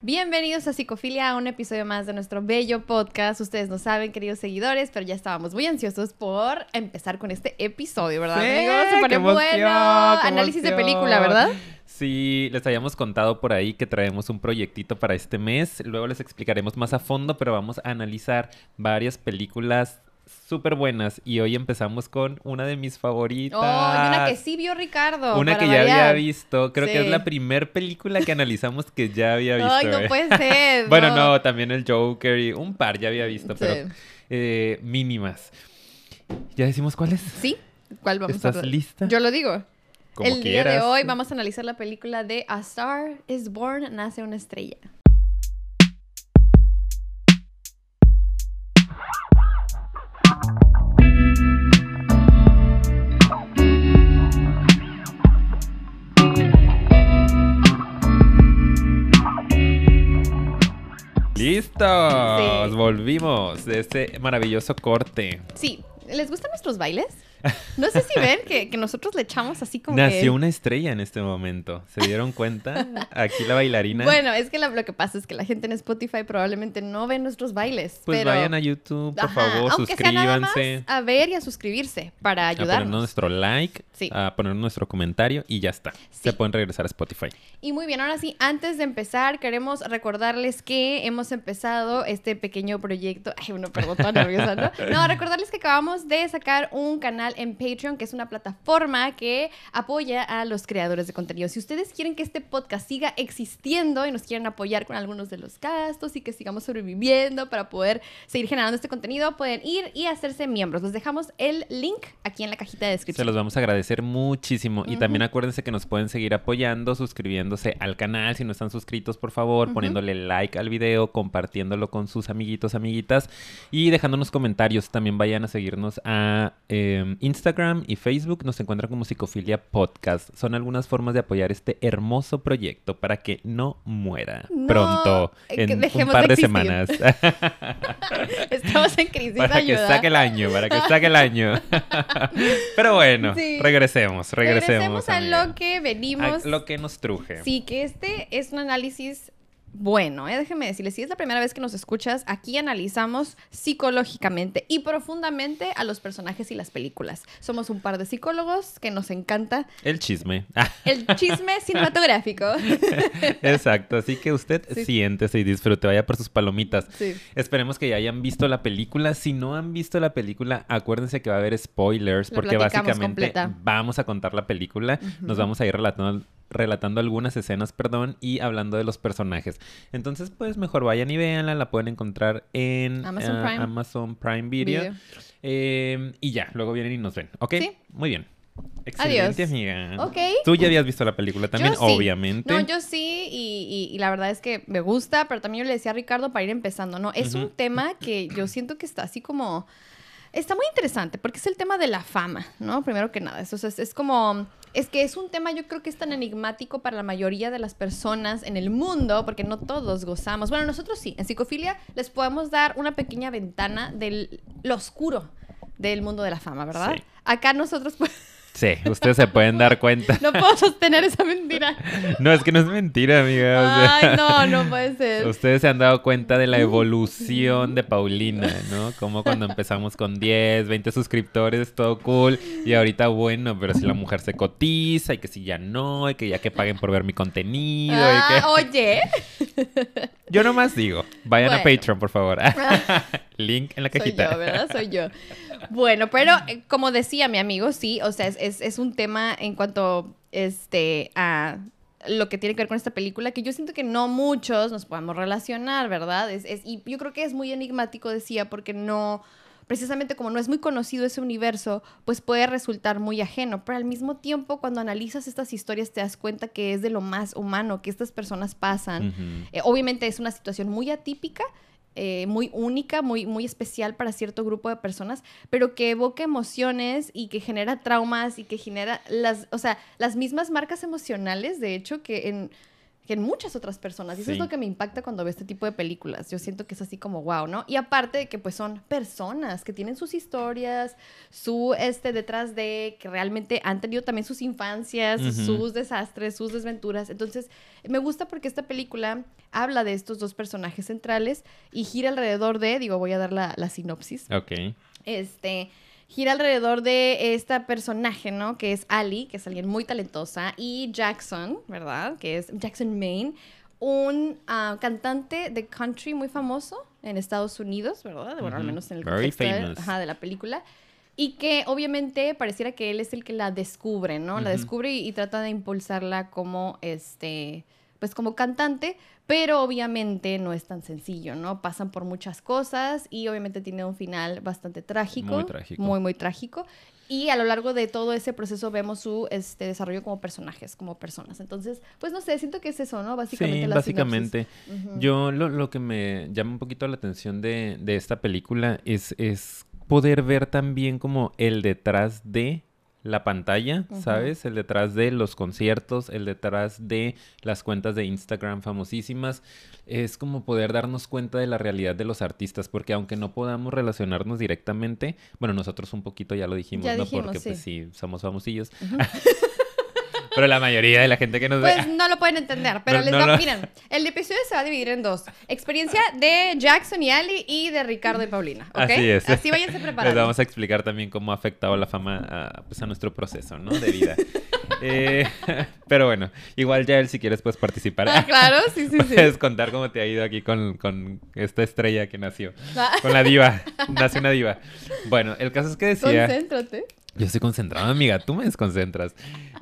Bienvenidos a Psicofilia, a un episodio más de nuestro bello podcast. Ustedes no saben, queridos seguidores, pero ya estábamos muy ansiosos por empezar con este episodio, ¿verdad, Sí, amigos? Se pone bueno. Análisis de película, ¿verdad? Sí, les habíamos contado por ahí que traemos un proyectito para este mes. Luego les explicaremos más a fondo, pero vamos a analizar varias películas súper buenas. Y hoy empezamos con una de mis favoritas. Oh, y una que sí vio Ricardo. Una que ya había visto. Creo que es la primer película que analizamos que ya había visto. Ay, no eh. puede ser. Bueno, no, también el Joker y un par ya había visto, Sí. pero eh, mínimas. ¿Ya decimos cuáles? ¿Sí? ¿Cuál vamos a ¿Estás lista? Yo lo digo. Como El día de hoy vamos a analizar la película de A Star is Born, Nace una estrella. ¡Listos! Sí. Volvimos de este maravilloso corte. Sí, ¿les gustan nuestros bailes? No sé si ven que, que nosotros le echamos así como que... Nació una estrella en este momento. ¿Se dieron cuenta? Aquí la bailarina. Bueno, es que la- lo que pasa es que la gente en Spotify probablemente no ve nuestros bailes. pues pero... vayan a YouTube, por Ajá, favor, aunque sea nada más suscríbanse. a ver y a suscribirse para A poner ayudarnos. nuestro like, Sí. a poner nuestro comentario y ya está. Sí. Se pueden regresar a Spotify. Y muy bien, ahora sí, antes de empezar, queremos recordarles que hemos empezado este pequeño proyecto. Ay, bueno, perdón, toda nerviosa, ¿no? No, recordarles que acabamos de sacar un canal en Patreon, que es una plataforma que apoya a los creadores de contenido. Si ustedes quieren que este podcast siga existiendo y nos quieren apoyar con algunos de los gastos y que sigamos sobreviviendo para poder seguir generando este contenido, pueden ir y hacerse miembros. Les dejamos el link aquí en la cajita de Se descripción. los vamos a agradecer muchísimo. Y también acuérdense que nos pueden seguir apoyando, suscribiéndose al canal si no están suscritos, por favor, poniéndole like al video, compartiéndolo con sus amiguitos, amiguitas y dejándonos comentarios. También vayan a seguirnos a eh, Instagram y Facebook. Nos encuentran como Psicofilia Podcast. Son algunas formas de apoyar este hermoso proyecto para que no muera No, pronto, eh, en un par de semanas. Estamos en crisis para que saque el año, para que saque el año. Pero bueno, Sí. regresemos, regresemos. Regresemos a amiga. lo que venimos. A lo que nos truje. Sí, que este es un análisis bueno, ¿eh? déjeme decirles, si es la primera vez que nos escuchas, aquí analizamos psicológicamente y profundamente a los personajes y las películas. Somos un par de psicólogos que nos encanta El chisme. el chisme cinematográfico. Exacto, así que usted Sí. siéntese y disfrute, vaya por sus palomitas. Sí. Esperemos que ya hayan visto la película. Si no han visto la película, acuérdense que va a haber spoilers porque básicamente completa. vamos a contar la película. Nos vamos a ir relatando, relatando algunas escenas, perdón, y hablando de los personajes. Entonces, pues mejor vayan y véanla. La pueden encontrar en Amazon ah, Prime. Amazon Prime Video. Video. Eh, y ya, luego vienen y nos ven. ¿Ok? Sí. Muy bien. Excelente, amiga. Ok. Tú ya habías visto la película también, Yo sí. obviamente. No, yo sí, y, y- y la verdad es que me gusta, pero también yo le decía a Ricardo para ir empezando, ¿no? Es un tema que yo siento que está así como... Está muy interesante porque es el tema de la fama, ¿no? Primero que nada, eso es, es como... Es que es un tema yo creo que es tan enigmático para la mayoría de las personas en el mundo porque no todos gozamos. Bueno, nosotros sí, en psicofilia les podemos dar una pequeña ventana del lo oscuro del mundo de la fama, ¿verdad? Sí. Acá nosotros Sí, ustedes se pueden dar cuenta. no puedo sostener esa mentira. No, es que no es mentira, amiga. o sea, Ay, no, no puede ser. Ustedes se han dado cuenta de la evolución de Paulina, ¿no? Como cuando empezamos con 10, 20 suscriptores, todo cool. Y ahorita, bueno, pero si la mujer se cotiza y que si ya no, y que ya que paguen por ver mi contenido. y Ah, que... oye, Yo nomás digo, vayan a. Patreon, por favor. Link en la soy cajita. yo, ¿verdad? Soy yo. Bueno, pero eh, como decía mi amigo, sí, o sea, es, es- es un tema en cuanto este, a lo que tiene que ver con esta película que yo siento que no muchos nos podemos relacionar, ¿verdad? Es, es- y yo creo que es muy enigmático, decía, porque no, precisamente como no es muy conocido ese universo, pues puede resultar muy ajeno, pero al mismo tiempo cuando analizas estas historias te das cuenta que es de lo más humano que estas personas pasan. Eh, obviamente es una situación muy atípica, eh, muy única, muy, muy especial para cierto grupo de personas, pero que evoca emociones y que genera traumas y que genera las, o sea, las mismas marcas emocionales, de hecho, que en que en muchas otras personas. Y eso es lo que me impacta cuando veo este tipo de películas. Yo siento que es así como wow, ¿no? Y aparte de que pues son personas que tienen sus historias, su este detrás de que realmente han tenido también sus infancias, sus desastres, sus desventuras. Entonces, me gusta porque esta película habla de estos dos personajes centrales y gira alrededor de, digo, voy a dar la, la sinopsis. Ok. Este, gira alrededor de esta personaje, ¿no? Que es Ali, que es alguien muy talentosa, y Jackson, ¿verdad? Que es Jackson Maine, un ah, cantante de country muy famoso en Estados Unidos, ¿verdad? Bueno, al menos en el contexto de, la película. Y que obviamente pareciera que él es el que la descubre, ¿no? La descubre y, y, trata de impulsarla como este pues como cantante, pero obviamente no es tan sencillo, ¿no? Pasan por muchas cosas y obviamente tiene un final bastante trágico. Muy trágico. Muy, muy trágico. Y a lo largo de todo ese proceso vemos su este, desarrollo como personajes, como personas. Entonces, pues no sé, siento que es eso, ¿no? Básicamente. Sí, básicamente. Yo lo, lo, que me llama un poquito la atención de, de esta película es, es poder ver también como el detrás de la pantalla, ¿sabes? El detrás de los conciertos, el detrás de las cuentas de Instagram famosísimas. Es como poder darnos cuenta de la realidad de los artistas, porque aunque no podamos relacionarnos directamente, bueno, nosotros un poquito ya lo dijimos, ¿no? porque pues sí, somos famosillos. Pero la mayoría de la gente que nos ve... Pues no lo pueden entender, pero les no, Miren, el episodio se va a dividir en dos. Experiencia de Jackson y Ali y de Ricardo y Paulina, ¿ok? Así es. Así váyanse preparando. Les vamos a explicar también cómo ha afectado la fama a, pues, a nuestro proceso, ¿no? De vida. eh, pero bueno, igual ya él si quieres puedes participar. Ah, claro, sí, sí, sí. Puedes contar cómo te ha ido aquí con, con esta estrella que nació. Ah. Con la diva. Nació una diva. Bueno, el caso es que decía... Concéntrate. Yo estoy concentrado, amiga, tú me desconcentras.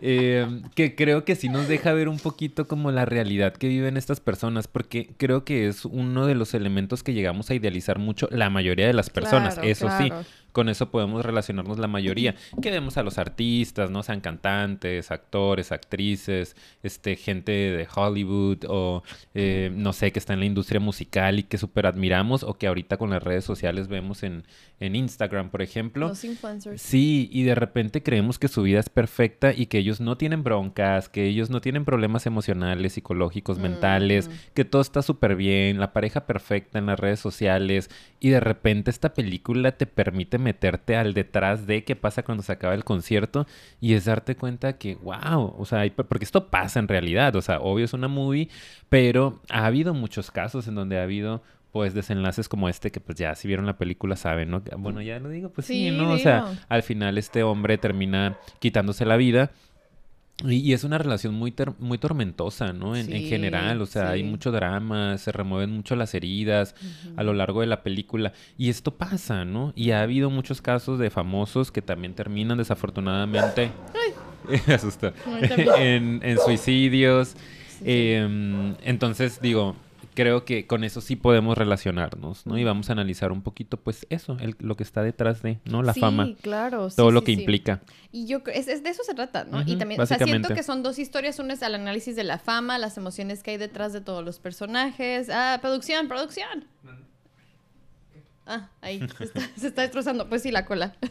Eh, que creo que sí nos deja ver un poquito como la realidad que viven estas personas, porque creo que es uno de los elementos que llegamos a idealizar mucho la mayoría de las personas, eso sí con eso podemos relacionarnos la mayoría. Que vemos a los artistas, ¿no? Sean cantantes, actores, actrices, este, gente de Hollywood o eh, no sé, que está en la industria musical y que súper admiramos o que ahorita con las redes sociales vemos en, en Instagram, por ejemplo. Los influencers. Sí, y de repente creemos que su vida es perfecta y que ellos no tienen broncas, que ellos no tienen problemas emocionales, psicológicos, mentales, mm. que todo está súper bien, la pareja perfecta en las redes sociales y de repente esta película te permite meterte al detrás de qué pasa cuando se acaba el concierto y es darte cuenta que, wow, o sea, porque esto pasa en realidad, o sea, obvio es una movie, pero ha habido muchos casos en donde ha habido pues desenlaces como este que pues ya si vieron la película saben, ¿no? Bueno, ya lo digo, pues sí, ¿no? O sea, al final este hombre termina quitándose la vida y, es una relación muy, muy tormentosa, ¿no? En, general, o sea, hay mucho drama, se remueven mucho las heridas a lo largo de la película. Y esto pasa, ¿no? Y ha habido muchos casos de famosos que también terminan desafortunadamente... Me asustó. en, en, suicidios. Em, entonces, digo, creo que con eso sí podemos relacionarnos, ¿no? Y vamos a analizar un poquito, pues, eso, lo que está detrás de, ¿no? La fama. Sí, claro. todo lo que implica. Y yo es, es, de eso se trata, ¿no? y también, o sea, siento que son dos historias. Una es el análisis de la fama, las emociones que hay detrás de todos los personajes. Ah, producción, producción. Ah, ahí, se está, destrozando. Pues sí, la cola.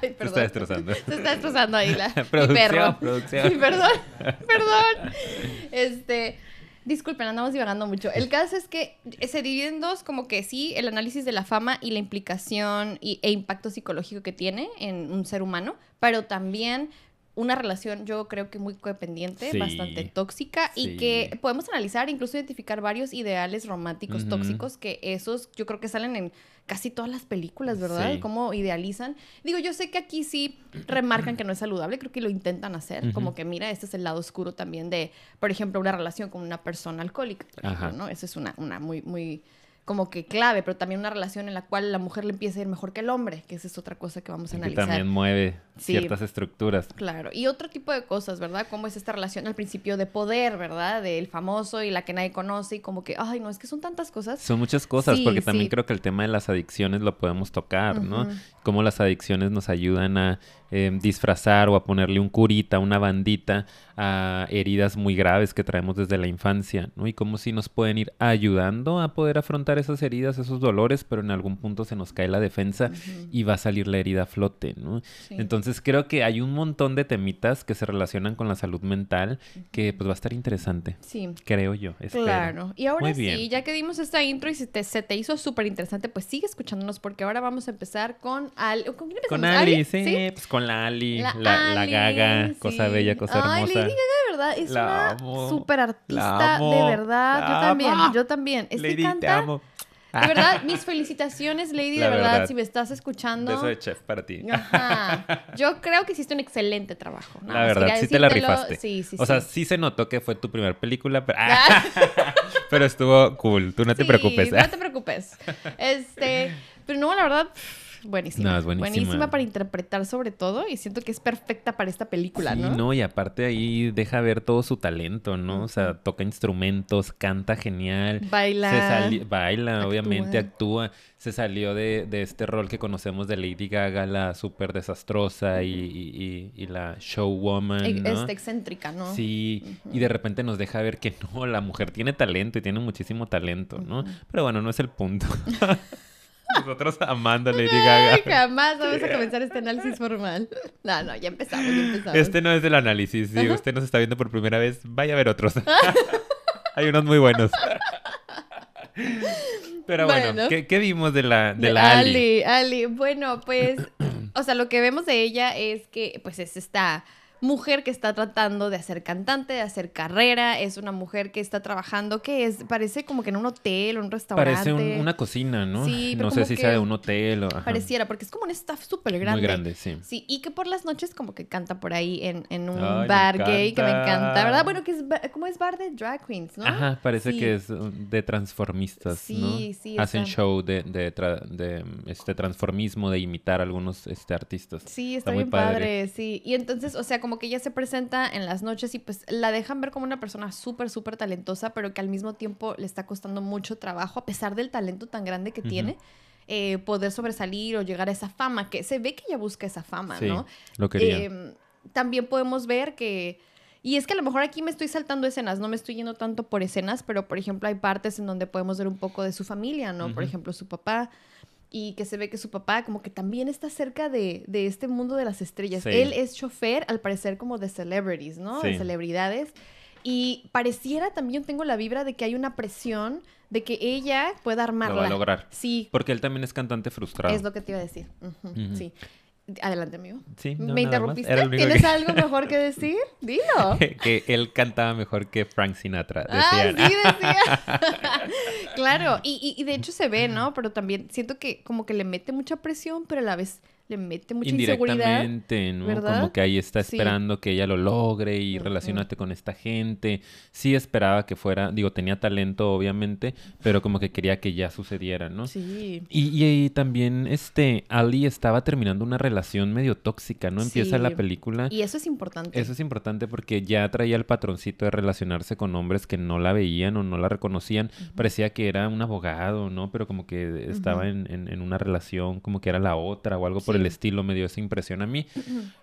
Ay, se está destrozando. Se está destrozando ahí la... producción, perro. producción. Sí, perdón, perdón. Este... Disculpen, andamos divagando mucho. El caso es que se divide en dos, como que sí, el análisis de la fama y la implicación y, e impacto psicológico que tiene en un ser humano, pero también una relación yo creo que muy codependiente, bastante tóxica y que podemos analizar, incluso identificar varios ideales románticos tóxicos que esos yo creo que salen en casi todas las películas, ¿verdad? Cómo idealizan. Digo, yo sé que aquí sí remarcan que no es saludable, creo que lo intentan hacer, como que mira, este es el lado oscuro también de, por ejemplo, una relación con una persona alcohólica, ¿no? Esa es una, una muy, muy como que clave, pero también una relación en la cual la mujer le empieza a ir mejor que el hombre, que esa es otra cosa que vamos a analizar. Que también mueve ciertas estructuras. Claro, y otro tipo de cosas, ¿verdad? Cómo es esta relación al principio de poder, ¿verdad? Del famoso y la que nadie conoce y como que, ay, no, es que son tantas cosas. Son muchas cosas, porque también creo que el tema de las adicciones lo podemos tocar, ¿no? Cómo las adicciones nos ayudan a em, disfrazar o a ponerle un curita, una bandita a heridas muy graves que traemos desde la infancia, ¿no? Y cómo si nos pueden ir ayudando a poder afrontar esas heridas, esos dolores, pero en algún punto se nos cae la defensa y va a salir la herida a flote, ¿no? Entonces creo que hay un montón de temitas que se relacionan con la salud mental que pues va a estar interesante. Sí. Creo yo. Claro. Y ahora sí, ya que dimos esta intro y se te, se te hizo súper interesante, pues sigue escuchándonos porque ahora vamos a empezar con ¿Con quién Con Ali, Sí, pues con la Ali, la, la, gaga, cosa bella, cosa hermosa. Ay, Lady Gaga de verdad es una súper artista, de verdad. Yo también, yo también. Es Lady, que canta... te amo. De verdad, mis felicitaciones, Lady, de verdad, si me estás escuchando. Beso de chef para ti. Ajá. Yo creo que hiciste un excelente trabajo. la verdad, sí te la rifaste. Sí, sí, o sea, sí se notó que fue tu primera película, pero, ah. pero estuvo cool. Tú no te preocupes. No te preocupes. Este, pero no, la verdad, buenísima. buenísima. para interpretar sobre todo y siento que es perfecta para esta película, sí, ¿no? y aparte ahí deja ver todo su talento, ¿no? O sea, toca instrumentos, canta genial. Baila. baila, obviamente, actúa. Se salió de, este rol que conocemos de Lady Gaga, la súper desastrosa y, la showwoman, e, ¿no? Es excéntrica, ¿no? Sí, y de repente nos deja ver que no, la mujer tiene talento y tiene muchísimo talento, ¿no? Pero bueno, no es el punto. Nosotros amando a Lady Gaga. jamás vamos a comenzar este análisis formal. No, no, ya empezamos, ya empezamos. Este no es el análisis. Si usted nos está viendo por primera vez, vaya a ver otros. Hay unos muy buenos. Pero bueno, ¿qué, vimos de la, de, la Ali? Ali? Ali, bueno, pues, o sea, lo que vemos de ella es que, pues, es esta mujer que está tratando de hacer cantante, de hacer carrera, es una mujer que está trabajando, que es, parece como que en un hotel o un restaurante. Parece una cocina, ¿no? Sí, No sé si sea de un hotel o... Pareciera, porque es como un staff súper grande. Muy grande, sí. Sí, y que por las noches como que canta por ahí en, en un bar gay, que me encanta, ¿verdad? Bueno, que es como es bar de drag queens, ¿no? Ajá, parece que es de transformistas, sí, ¿no? Sí, sí. Hacen show de, de, de, este transformismo, de imitar a algunos este, artistas. Sí, está, muy padre. sí. Y entonces, o sea, como que ella se presenta en las noches y pues la dejan ver como una persona súper, súper talentosa, pero que al mismo tiempo le está costando mucho trabajo, a pesar del talento tan grande que tiene. Eh, poder sobresalir o llegar a esa fama, que se ve que ella busca esa fama, ¿no? Lo quería. Em, también podemos ver que y es que a lo mejor aquí me estoy saltando escenas, no me estoy yendo tanto por escenas, pero por ejemplo hay partes en donde podemos ver un poco de su familia, ¿no? Por ejemplo, su papá y que se ve que su papá como que también está cerca de, este mundo de las estrellas. Él es chofer, al parecer, como de celebrities, ¿no? De celebridades. Y pareciera también, tengo la vibra de que hay una presión de que ella pueda armarla. Lo va a lograr. Sí. Porque él también es cantante frustrado. Es lo que te iba a decir. Sí. Adelante, amigo. Sí, ¿Me interrumpiste? ¿Tienes algo mejor que decir? Dilo. que él cantaba mejor que Frank Sinatra. Ah, sí, decía. claro, y, y, de hecho se ve, ¿no? Pero también siento que como que le mete mucha presión, pero a la vez le mete mucha Indirectamente, ¿no? Como que ahí está esperando que ella lo logre y relacionate con esta gente. Sí esperaba que fuera, digo, tenía talento obviamente, pero como que quería que ya sucediera, ¿no? Sí. Y, y, también, este, Ali estaba terminando una relación medio tóxica, ¿no? Empieza la película. Y eso es importante. Eso es importante porque ya traía el patroncito de relacionarse con hombres que no la veían o no la reconocían. Parecía que era un abogado, ¿no? Pero como que estaba en, en, una relación, como que era la otra o algo por el estilo me dio esa impresión a mí.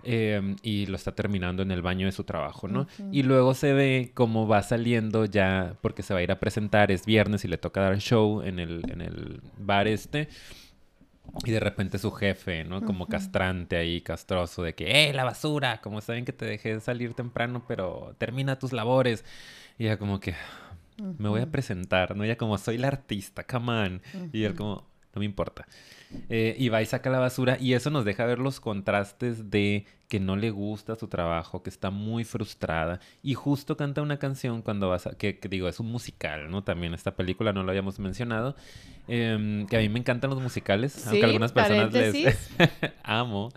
Em, y lo está terminando en el baño de su trabajo, ¿no? Y luego se ve cómo va saliendo ya, porque se va a ir a presentar, es viernes y le toca dar show en el, en el bar este. Y de repente su jefe, ¿no? Como castrante ahí, castroso, de que, ¡eh, la basura! Como saben que te dejé salir temprano, pero termina tus labores. Y ya como que, me voy a presentar, ¿no? Ya como, soy la artista, come on. Y él como, no me importa. Eh, y va y saca la basura y eso nos deja ver los contrastes de que no le gusta su trabajo, que está muy frustrada y justo canta una canción cuando vas a, que, digo, es un musical, ¿no? También esta película no lo habíamos mencionado, em, que a mí me encantan los musicales, aunque algunas personas les amo,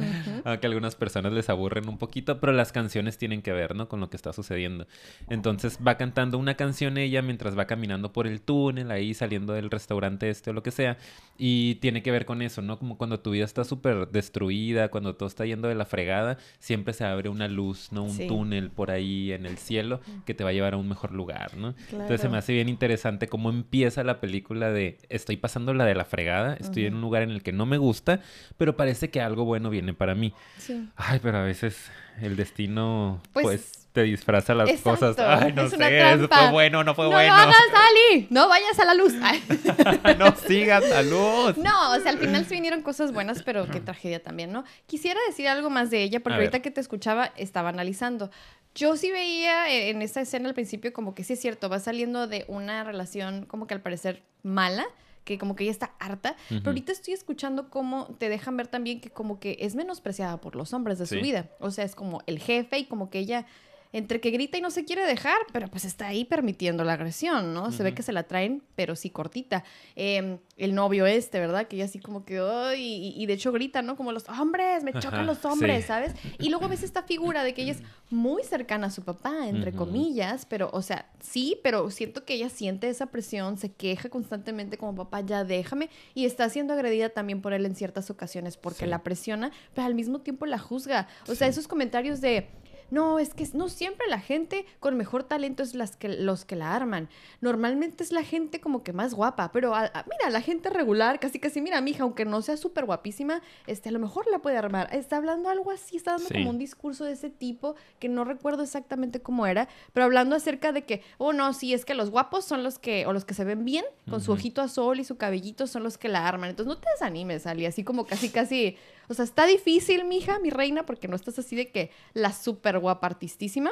aunque algunas personas les aburren un poquito, pero las canciones tienen que ver, ¿no? Con lo que está sucediendo. Entonces va cantando una canción ella mientras va caminando por el túnel, ahí saliendo del restaurante este o lo que sea, y, Y tiene que ver con eso, ¿no? Como cuando tu vida está súper destruida, cuando todo está yendo de la fregada, siempre se abre una luz, ¿no? Un Sí. túnel por ahí en el cielo que te va a llevar a un mejor lugar, ¿no? Entonces se me hace bien interesante cómo empieza la película de estoy pasando la de la fregada, estoy en un lugar en el que no me gusta, pero parece que algo bueno viene para mí. Sí. Ay, pero a veces el destino, Pues, pues, te disfraza las exacto, cosas. Ay, no es sé, trampa. fue bueno, no fue no bueno. lo hagas, Ali. No vayas a la luz. Ay. no sigas a luz. No, o sea, al final sí vinieron cosas buenas, pero qué tragedia también, ¿no? Quisiera decir algo más de ella, porque A ver. ahorita que te escuchaba estaba analizando. Yo sí veía eh, en esa escena al principio como que sí es cierto, va saliendo de una relación como que al parecer mala, que como que ella está harta, pero ahorita estoy escuchando cómo te dejan ver también que como que es menospreciada por los hombres de su vida. O sea, es como el jefe y como que ella entre que grita y no se quiere dejar, pero pues está ahí permitiendo la agresión, ¿no? Se ve que se la traen, pero sí cortita. Eh, el novio este, ¿verdad? Que ella así como que, y, y de hecho grita, ¿no? Como los hombres, me chocan Ajá, los hombres, sí. ¿sabes? Y luego ves esta figura de que ella es muy cercana a su papá, entre comillas, pero, o sea, sí, pero siento que ella siente esa presión, se queja constantemente como papá, ya déjame, y está siendo agredida también por él en ciertas ocasiones porque Sí. la presiona, pero al mismo tiempo la juzga. O sea, Sí. esos comentarios de... No, es que no siempre la gente con mejor talento es las que, los que la arman. Normalmente es la gente como que más guapa, pero a- a- mira, la gente regular, casi casi, mira, mi hija, aunque no sea súper guapísima, este, a lo mejor la puede armar. Está hablando algo así, está dando Sí. como un discurso de ese tipo que no recuerdo exactamente cómo era, pero hablando acerca de que, oh no, sí, es que los guapos son los que, o los que se ven bien, con su ojito azul y su cabellito son los que la arman. Entonces no te desanimes, Ali, así como casi casi, o sea, está difícil, mija, mi reina, porque no estás así de que la súper guapa artistísima,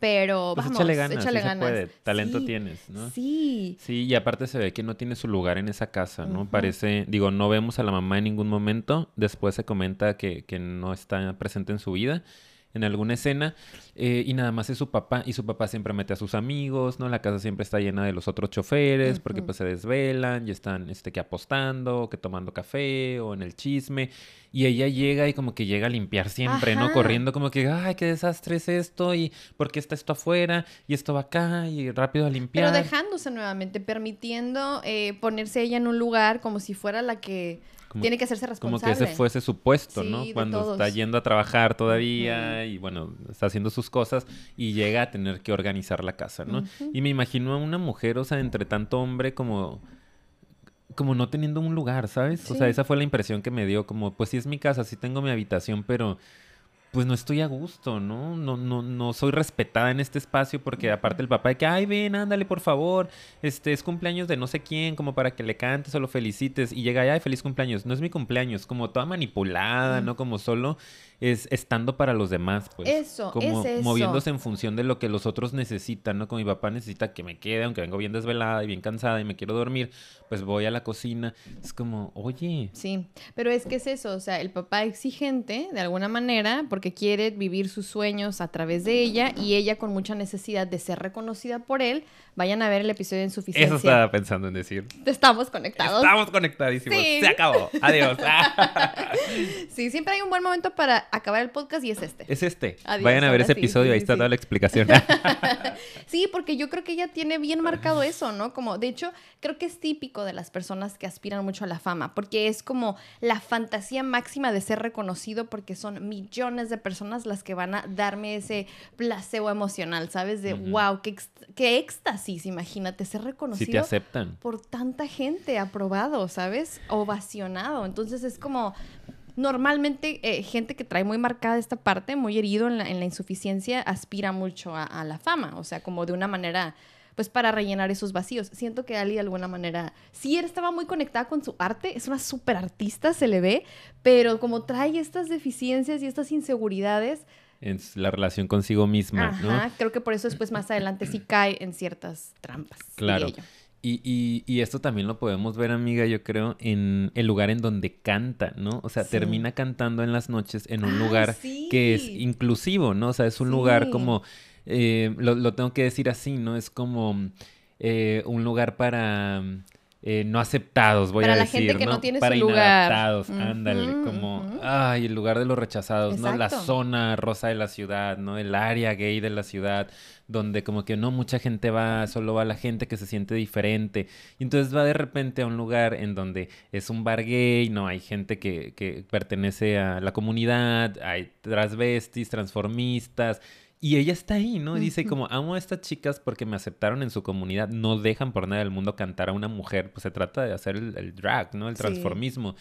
pero Pues vamos, échale ganas, échale sí se ganas. puede. Talento Sí, tienes, ¿no? Sí. Sí, y aparte se ve que no tiene su lugar en esa casa, ¿no? Parece, digo, no vemos a la mamá en ningún momento. Después se comenta que, que no está presente en su vida, en alguna escena. eh, y nada más es su papá. Y su papá siempre mete a sus amigos, ¿no? La casa siempre está llena de los otros choferes, porque pues se desvelan y están, este, que apostando, que tomando café, o en el chisme. Y ella llega y como que llega a limpiar siempre, ¿no? Corriendo como que, ay, qué desastre es esto, y por qué está esto afuera, y esto va acá, y rápido a limpiar. Pero dejándose nuevamente, permitiendo eh, ponerse ella en un lugar como si fuera la que Como- tiene que hacerse Como responsable. que ese fuese su puesto, Sí, ¿no? Cuando todos. está yendo a trabajar todavía y bueno, está haciendo sus cosas y llega a tener que organizar la casa, ¿no? Y me imagino a una mujer, o sea, entre tanto hombre como como no teniendo un lugar, ¿sabes? O sea, esa fue la impresión que me dio, como pues sí es mi casa, sí tengo mi habitación, pero pues no estoy a gusto, ¿no? No, no, no soy respetada en este espacio porque aparte el papá de que, ay, ven, ándale, por favor, este es cumpleaños de no sé quién, como para que le cantes o lo felicites y llega, ay, feliz cumpleaños. No es mi cumpleaños, como toda manipulada. ¿no? Como solo es estando para los demás, pues. Eso, como es eso. moviéndose en función de lo que los otros necesitan, ¿no? Como mi papá necesita que me quede, aunque vengo bien desvelada y bien cansada y me quiero dormir, pues voy a la cocina. Es como, oye, Sí, pero es que es eso, o sea, el papá exigente de alguna manera porque quiere vivir sus sueños a través de ella y ella con mucha necesidad de ser reconocida por él. Vayan a ver el episodio de insuficiencia. eso estaba pensando en decir. Estamos conectados. Estamos conectadísimos. Sí. Se acabó. Adiós. Sí, siempre hay un buen momento para acabar el podcast y es este. es este. Adiós, Vayan a ver ese sí, episodio, sí, ahí está toda la explicación. Sí, porque yo creo que ella tiene bien marcado eso, ¿no? Como, de hecho, creo que es típico de las personas que aspiran mucho a la fama, porque es como la fantasía máxima de ser reconocido, porque son millones de personas las que van a darme ese placebo emocional, ¿sabes? De, wow, qué, qué éxtasis, imagínate, ser si te reconocido aceptan. por tanta gente aprobado, ¿sabes? Ovacionado. Entonces es como normalmente eh, gente que trae muy marcada esta parte, muy herido en la, en la insuficiencia, aspira mucho a, a la fama, o sea, como de una manera, pues para rellenar esos vacíos. Siento que Ali de alguna manera, sí él estaba muy conectada con su arte, es una súper artista, se le ve, pero como trae estas deficiencias y estas inseguridades, Es la relación consigo misma, ¿no? creo que por eso después más adelante sí cae en ciertas trampas. Claro. Y, y, y esto también lo podemos ver, amiga, yo creo, en el lugar en donde canta, ¿no? O sea, Sí. termina cantando en las noches en un Ay, lugar que es inclusivo, ¿no? O sea, es un lugar como, eh, lo, lo tengo que decir así, ¿no? Es como eh, un lugar para eh, no aceptados, voy Para a la decir, gente que ¿no? no tiene Para su lugar. inadaptados, ándale, como, ay, el lugar de los rechazados, ¿no? La zona rosa de la ciudad, ¿no? El área gay de la ciudad, donde como que no mucha gente va, solo va la gente que se siente diferente. Y entonces va de repente a un lugar en donde es un bar gay, no hay gente que, que pertenece a la comunidad, hay transvestis, transformistas. Y ella está ahí, ¿no? Y dice como, amo a estas chicas porque me aceptaron en su comunidad, no dejan por nada del mundo cantar a una mujer, pues se trata de hacer el, el drag, ¿no? El Sí. transformismo.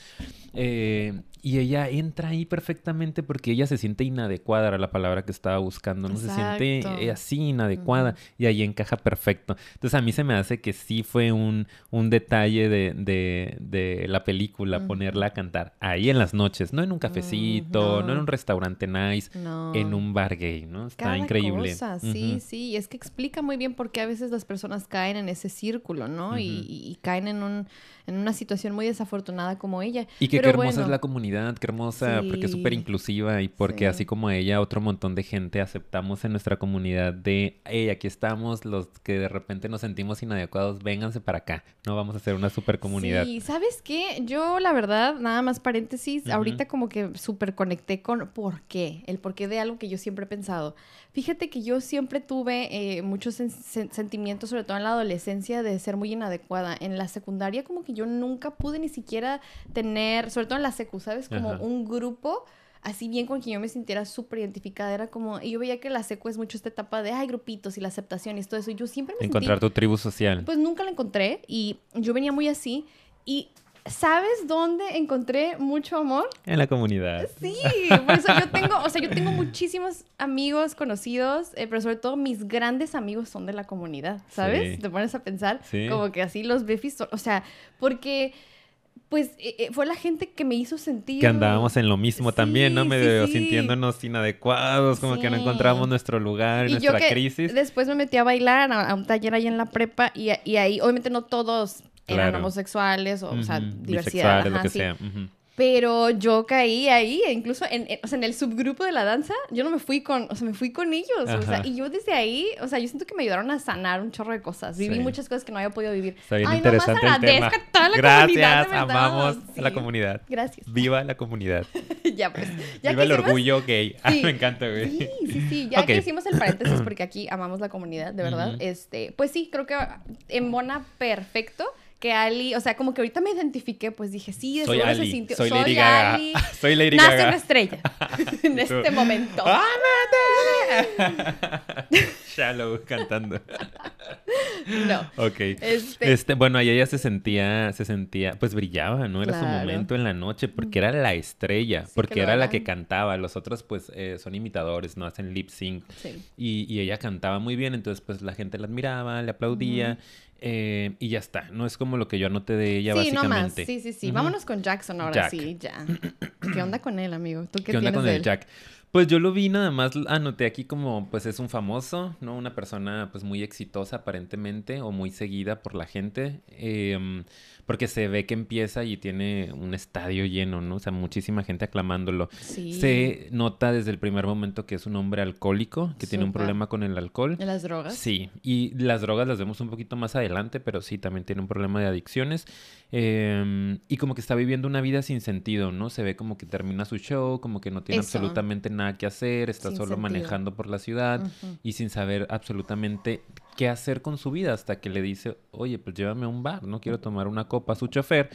Eh, y ella entra ahí perfectamente porque ella se siente inadecuada, era la palabra que estaba buscando, ¿no? Se siente eh, así, inadecuada, y ahí encaja perfecto. Entonces a mí se me hace que sí fue un, un detalle de, de- de la película, ponerla a cantar ahí en las noches, no en un cafecito, no, en un restaurante nice, No. en un bar gay, ¿no? Está Increíble. cosa, sí, sí. Y es que explica muy bien por qué a veces las personas caen en ese círculo, ¿no? y- y caen en, un, en una situación muy desafortunada como ella. Y que Pero qué hermosa es la comunidad, qué hermosa, porque es súper inclusiva y porque Sí. así como ella, otro montón de gente aceptamos en nuestra comunidad de, hey, aquí estamos, los que de repente nos sentimos inadecuados, vénganse para acá, no vamos a hacer una super comunidad. Sí, ¿sabes qué? Yo, la verdad, nada más paréntesis, ahorita como que súper conecté con por qué, el porqué de algo que yo siempre he pensado. Fíjate que yo siempre tuve eh, muchos sen- sen- sentimientos, sobre todo en la adolescencia, de ser muy inadecuada. En la secundaria como que yo nunca pude ni siquiera tener, sobre todo en la secu, ¿sabes? Como Ajá. un grupo así bien con quien yo me sintiera súper identificada. Era como, y yo veía que la secu es mucho esta etapa de, ay, grupitos y la aceptación y todo eso. Y yo siempre me sentí Encontrar tu tribu social. pues nunca la encontré y yo venía muy así. Y ¿sabes dónde encontré mucho amor? En la comunidad. Sí, por eso yo tengo, o sea, yo tengo muchísimos amigos conocidos, eh, pero sobre todo mis grandes amigos son de la comunidad, ¿sabes? Sí. Te pones a pensar, Sí. como que así los befis, son- o sea, porque pues eh, eh, fue la gente que me hizo sentir Que andábamos en lo mismo también, ¿no? Sí, Medio sí. sintiéndonos inadecuados, como que no Sí. encontramos nuestro lugar, Y yo nuestra que crisis. después me metí a bailar a, a un taller ahí en la prepa y, y ahí, obviamente no todos eran Claro. homosexuales o, o sea, diversidad. bisexuales, lo ajá, que sí. sea. ujú. Pero yo caí ahí, e incluso en, en- o sea, en el subgrupo de la danza, yo no me fui con, o sea, me fui con ellos. O sea, Ajá. y yo desde ahí, o sea, yo siento que me ayudaron a sanar un chorro de cosas. Viví Sí. muchas cosas que no había podido vivir. Está bien Ay, interesante nomás el tema. agradezco a toda la comunidad, de Gracias, amamos la Sí. comunidad. Gracias. Viva la comunidad. ya pues. Ya Viva que el hicimos- orgullo gay. Ah, Sí. me encanta, güey. Sí, sí, sí. Ya Ok. que hicimos el paréntesis, porque aquí amamos la comunidad, de verdad. Ujú. Este, pues sí, creo que embona perfecto que Ali, o sea, como que ahorita me identifiqué, pues dije, sí, de Soy seguro se sintió. soy Lady Gaga. Ali. Soy Lady Nace Gaga. una estrella en este momento. Shallow cantando. No. Ok. Este- Este, bueno, ahí ella se sentía, se sentía, pues brillaba, ¿no? Era su momento en la noche, porque era la estrella, Sí, porque era la que cantaba. Los otros, pues, eh, son imitadores, ¿no? Hacen lip sync. Sí. Y, y ella cantaba muy bien, entonces, pues, la gente la admiraba, le aplaudía. Ujú. Eh, y ya está. No es como lo que yo anoté de ella, sí, no más. básicamente. Sí, sí, sí. Vámonos con Jackson ahora Jack. sí, ya. ¿Qué onda con él, amigo? ¿Tú qué, ¿Qué onda con de el? Jack? Pues yo lo vi nada más, anoté aquí como pues es un famoso, ¿no? Una persona pues muy exitosa aparentemente o muy seguida por la gente, em, porque se ve que empieza y tiene un estadio lleno, ¿no? O sea, muchísima gente aclamándolo. Sí. Se nota desde el primer momento que es un hombre alcohólico, que tiene un problema con el alcohol. ¿De las drogas? Sí, y las drogas las vemos un poquito más adelante, pero sí, también tiene un problema de adicciones. em, y como que está viviendo una vida sin sentido, ¿no? Se ve como que termina su show, como que no tiene Eso. absolutamente nada que hacer, está Sin solo sentido. manejando por la ciudad y sin saber absolutamente qué hacer con su vida hasta que le dice, oye, pues llévame a un bar, no quiero tomar una copa a su chofer.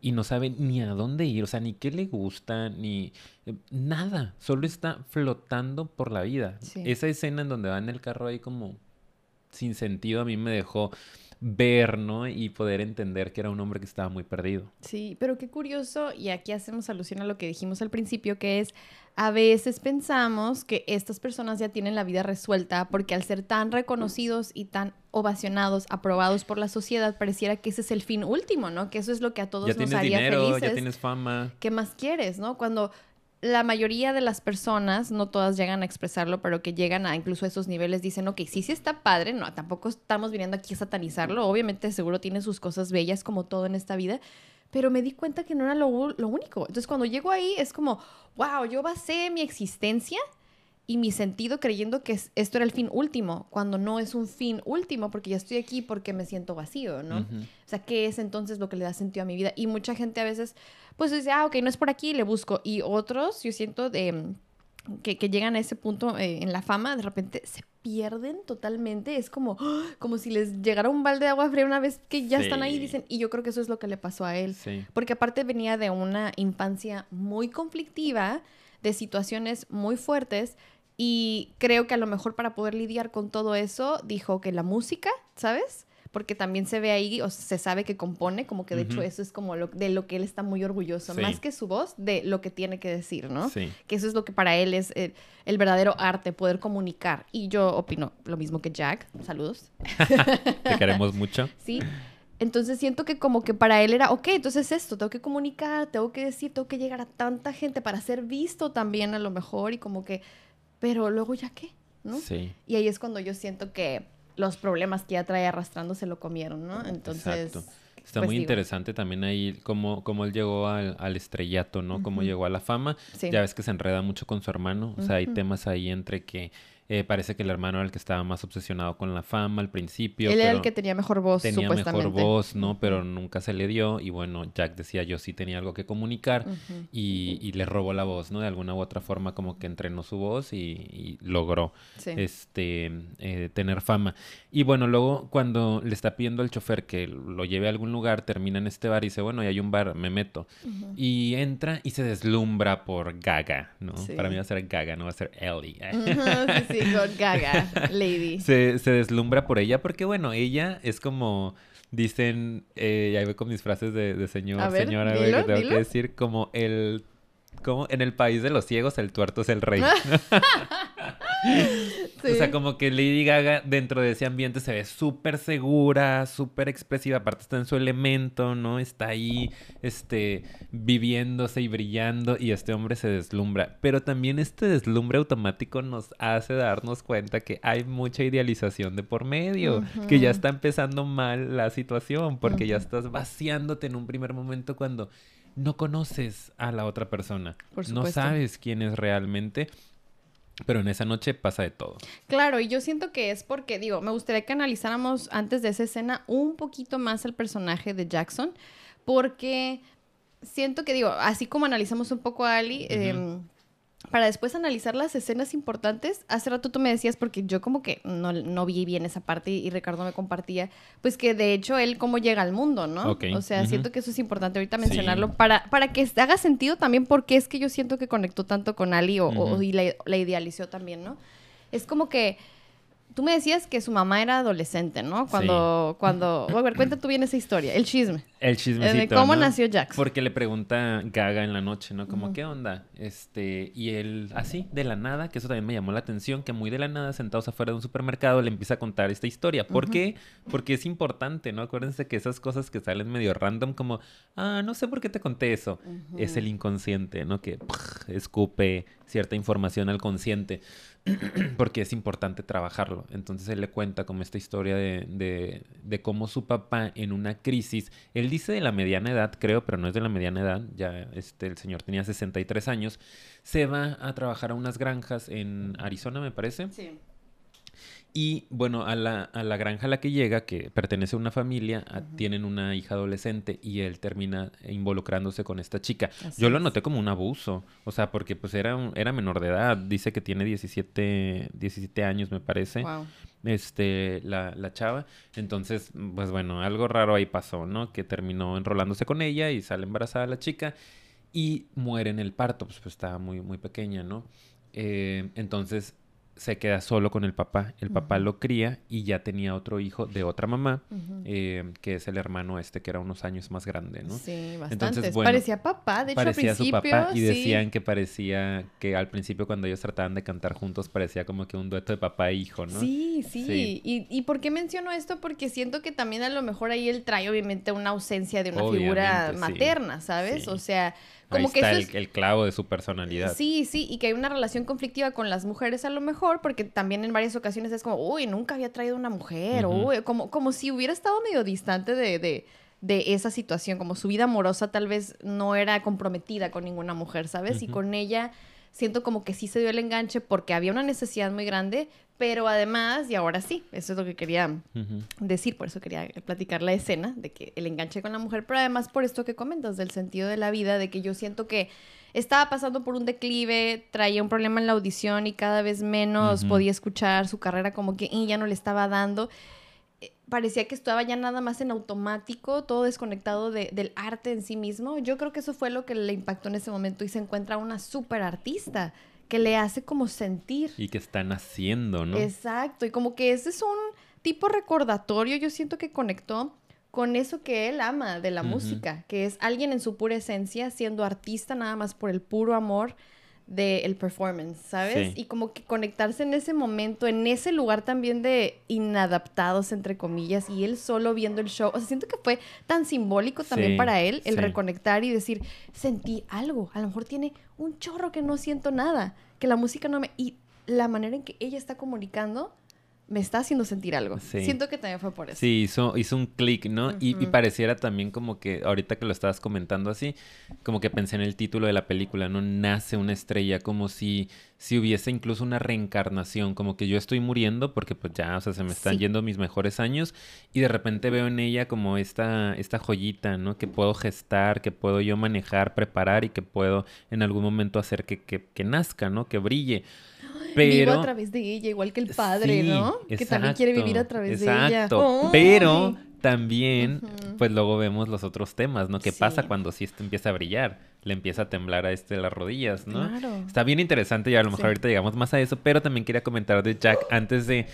Y no sabe ni a dónde ir, o sea, ni qué le gusta, ni eh, nada. Solo está flotando por la vida. Sí. Esa escena en donde va en el carro ahí como sin sentido a mí me dejó ver, ¿no? Y poder entender que era un hombre que estaba muy perdido. Sí, pero qué curioso, y aquí hacemos alusión a lo que dijimos al principio, que es, a veces pensamos que estas personas ya tienen la vida resuelta porque al ser tan reconocidos y tan ovacionados, aprobados por la sociedad, pareciera que ese es el fin último, ¿no? Que eso es lo que a todos ya nos haría dinero, felices. ya tienes fama. ¿Qué más quieres, no? Cuando la mayoría de las personas, no todas llegan a expresarlo, pero que llegan a incluso a esos niveles, dicen, ok, sí, sí está padre, no, tampoco estamos viniendo aquí a satanizarlo, obviamente seguro tiene sus cosas bellas como todo en esta vida, pero me di cuenta que no era lo, lo único. Entonces cuando llego ahí es como, wow, yo basé mi existencia y mi sentido creyendo que es- esto era el fin último, cuando no es un fin último, porque ya estoy aquí porque me siento vacío, ¿no? Ujú. O sea, ¿qué es entonces lo que le da sentido a mi vida? Y mucha gente a veces, pues dice, ah, ok, no es por aquí, le busco. Y otros, yo siento de, mm, que, que llegan a ese punto eh, en la fama, de repente se pierden totalmente. Es como, ¡ah! como si les llegara un balde de agua fría una vez que ya están ahí, Sí. dicen. Y yo creo que eso es lo que le pasó a él. Sí. Porque aparte venía de una infancia muy conflictiva, de situaciones muy fuertes. Y creo que a lo mejor para poder lidiar con todo eso, dijo que la música, ¿sabes? Porque también se ve ahí, o se sabe que compone, como que de hecho eso es como lo, de lo que él está muy orgulloso, Sí. más que su voz, de lo que tiene que decir, ¿no? Sí. Que eso es lo que para él es eh, el verdadero arte, poder comunicar. Y yo opino lo mismo que Jack, saludos. Te queremos mucho. ¿sí? Entonces siento que como que para él era, ok, entonces esto, tengo que comunicar, tengo que decir, tengo que llegar a tanta gente para ser visto también a lo mejor y como que, pero luego ya qué, ¿no? Sí. Y ahí es cuando yo siento que los problemas que ya trae arrastrando se lo comieron, ¿no? Entonces... Exacto. Está pues muy digo. interesante también ahí cómo, cómo él llegó al, al estrellato, ¿no? Cómo llegó a la fama. Sí. Ya ves que se enreda mucho con su hermano. O sea, hay temas ahí entre que eh, parece que el hermano era el que estaba más obsesionado con la fama al principio. Él era el que tenía mejor voz, tenía supuestamente. mejor voz, ¿no? Pero nunca se le dio. Y bueno, Jack decía yo sí tenía algo que comunicar. Y, y le robó la voz, ¿no? De alguna u otra forma como que entrenó su voz y, y logró Sí. este eh, tener fama. Y bueno, luego cuando le está pidiendo al chofer que lo lleve a algún lugar, termina en este bar y dice, bueno, y hay un bar, me meto. Y entra y se deslumbra por Gaga, ¿no? Sí. Para mí va a ser Gaga, no va a ser Ellie. Sí, sí, con Gaga, Lady. se, se deslumbra por ella porque, bueno, ella es como... Dicen, eh, ahí voy con mis frases de, de señor, A ver, señora, dilo, que tengo dilo. que decir, como el... Como en el país de los ciegos, el tuerto es el rey. Sí. O sea, como que Lady Gaga dentro de ese ambiente se ve súper segura, súper expresiva, aparte está en su elemento, ¿no? Está ahí, este, viviéndose y brillando y este hombre se deslumbra. Pero también este deslumbre automático nos hace darnos cuenta que hay mucha idealización de por medio, que ya está empezando mal la situación, porque ya estás vaciándote en un primer momento cuando no conoces a la otra persona, Por no sabes quién es realmente. Pero en esa noche pasa de todo. Claro, y yo siento que es porque, digo, me gustaría que analizáramos antes de esa escena un poquito más el personaje de Jackson, porque siento que, digo, así como analizamos un poco a Ali, para después analizar las escenas importantes, hace rato tú me decías, porque yo como que no, no vi bien esa parte y Ricardo me compartía, pues que de hecho él cómo llega al mundo, ¿no? O sea, siento que eso es importante ahorita Sí. mencionarlo para, para que haga sentido también porque es que yo siento que conectó tanto con Ali o, o- y la, la idealizó también, ¿no? Es como que tú me decías que su mamá era adolescente, ¿no? Cuando, cuando, a ver, cuenta tú bien esa historia, el chisme. El Eh, chismecito. de ¿Cómo ¿no? nació Jackson? Porque le pregunta Gaga en la noche, ¿no? Como. ¿qué onda? Este, y él, así, de la nada, que eso también me llamó la atención, que muy de la nada, sentados afuera de un supermercado, le empieza a contar esta historia. ¿Por qué? Porque es importante, ¿no? Acuérdense que esas cosas que salen medio random, como, ah, no sé por qué te conté eso. Es el inconsciente, ¿no? Que escupe cierta información al consciente. porque es importante trabajarlo. Entonces él le cuenta como esta historia de, de, de cómo su papá en una crisis, él dice de la mediana edad, creo, pero no es de la mediana edad, ya este, el señor tenía 63 años, se va a trabajar a unas granjas en Arizona, me parece. Sí. Y bueno, a la, a la granja a la que llega, que pertenece a una familia, tienen una hija adolescente y él termina involucrándose con esta chica. Así Yo lo noté como un abuso, o sea, porque pues era, un- era menor de edad, dice que tiene 17, 17 años me parece, Wow. este, la, la chava. Entonces, pues bueno, algo raro ahí pasó, ¿no? Que terminó enrolándose con ella y sale embarazada la chica y muere en el parto, pues, pues estaba muy, muy pequeña, ¿no? Eh, entonces se queda solo con el papá. El papá lo cría y ya tenía otro hijo de otra mamá, eh, que es el hermano este, que era unos años más grande, ¿no? Sí, bastante. Entonces, bueno, parecía papá, de hecho parecía al su principio. papá y sí. decían que parecía que al principio cuando ellos trataban de cantar juntos parecía como que un dueto de papá e hijo, ¿no? Sí, sí. Sí. ¿Y, ¿Y por qué menciono esto? Porque siento que también a lo mejor ahí él trae obviamente una ausencia de una figura sí. materna, ¿sabes? O sea, Ahí como que está el, es... el clavo de su personalidad. Sí, sí, y que hay una relación conflictiva con las mujeres a lo mejor, porque también en varias ocasiones es como, uy, nunca había traído una mujer, Ujú. uy, como, como si hubiera estado medio distante de, de, de esa situación, como su vida amorosa tal vez no era comprometida con ninguna mujer, ¿sabes? Y con ella siento como que sí se dio el enganche porque había una necesidad muy grande, pero además, y ahora sí, eso es lo que quería decir, por eso quería platicar la escena de que el enganche con la mujer, pero además por esto que comentas, del sentido de la vida, de que yo siento que estaba pasando por un declive, traía un problema en la audición y cada vez menos podía escuchar su carrera como que y ya no le estaba dando. Eh, parecía que estaba ya nada más en automático, todo desconectado del arte en sí mismo. Yo creo que eso fue lo que le impactó en ese momento y se encuentra una súper artista que le hace como sentir. Y que están haciendo, ¿no? Exacto, y como que ese es un tipo recordatorio, yo siento que conectó con eso que él ama de la música, que es alguien en su pura esencia, siendo artista nada más por el puro amor del performance, ¿sabes? Y como que conectarse en ese momento, en ese lugar también de inadaptados, entre comillas, y él solo viendo el show. O sea, siento que fue tan simbólico también para él el reconectar y decir, sentí algo, a lo mejor tiene un chorro que no siento nada, que la música no me... Y la manera en que ella está comunicando me está haciendo sentir algo. Siento que también fue por eso. Sí, hizo, hizo un clic, ¿no? y, pareciera también como que, ahorita que lo estabas comentando así, como que pensé en el título de la película, ¿no? Nace una estrella, como si, si hubiese incluso una reencarnación, como que yo estoy muriendo porque pues ya, o sea, se me están yendo mis mejores años y de repente veo en ella como esta, esta joyita, ¿no? Que puedo gestar, que puedo yo manejar, preparar y que puedo en algún momento hacer que, que, que nazca, ¿no? Que brille. Pero, Vivo a través de ella, igual que el padre, ¿no? que también quiere vivir a través de ella. Exacto. Pero también, pues luego vemos los otros temas, ¿no? ¿Qué pasa cuando sí esto empieza a brillar? Le empieza a temblar a este las rodillas, ¿no? Claro. Está bien interesante y a lo mejor ahorita llegamos más a eso, pero también quería comentar de Jack antes de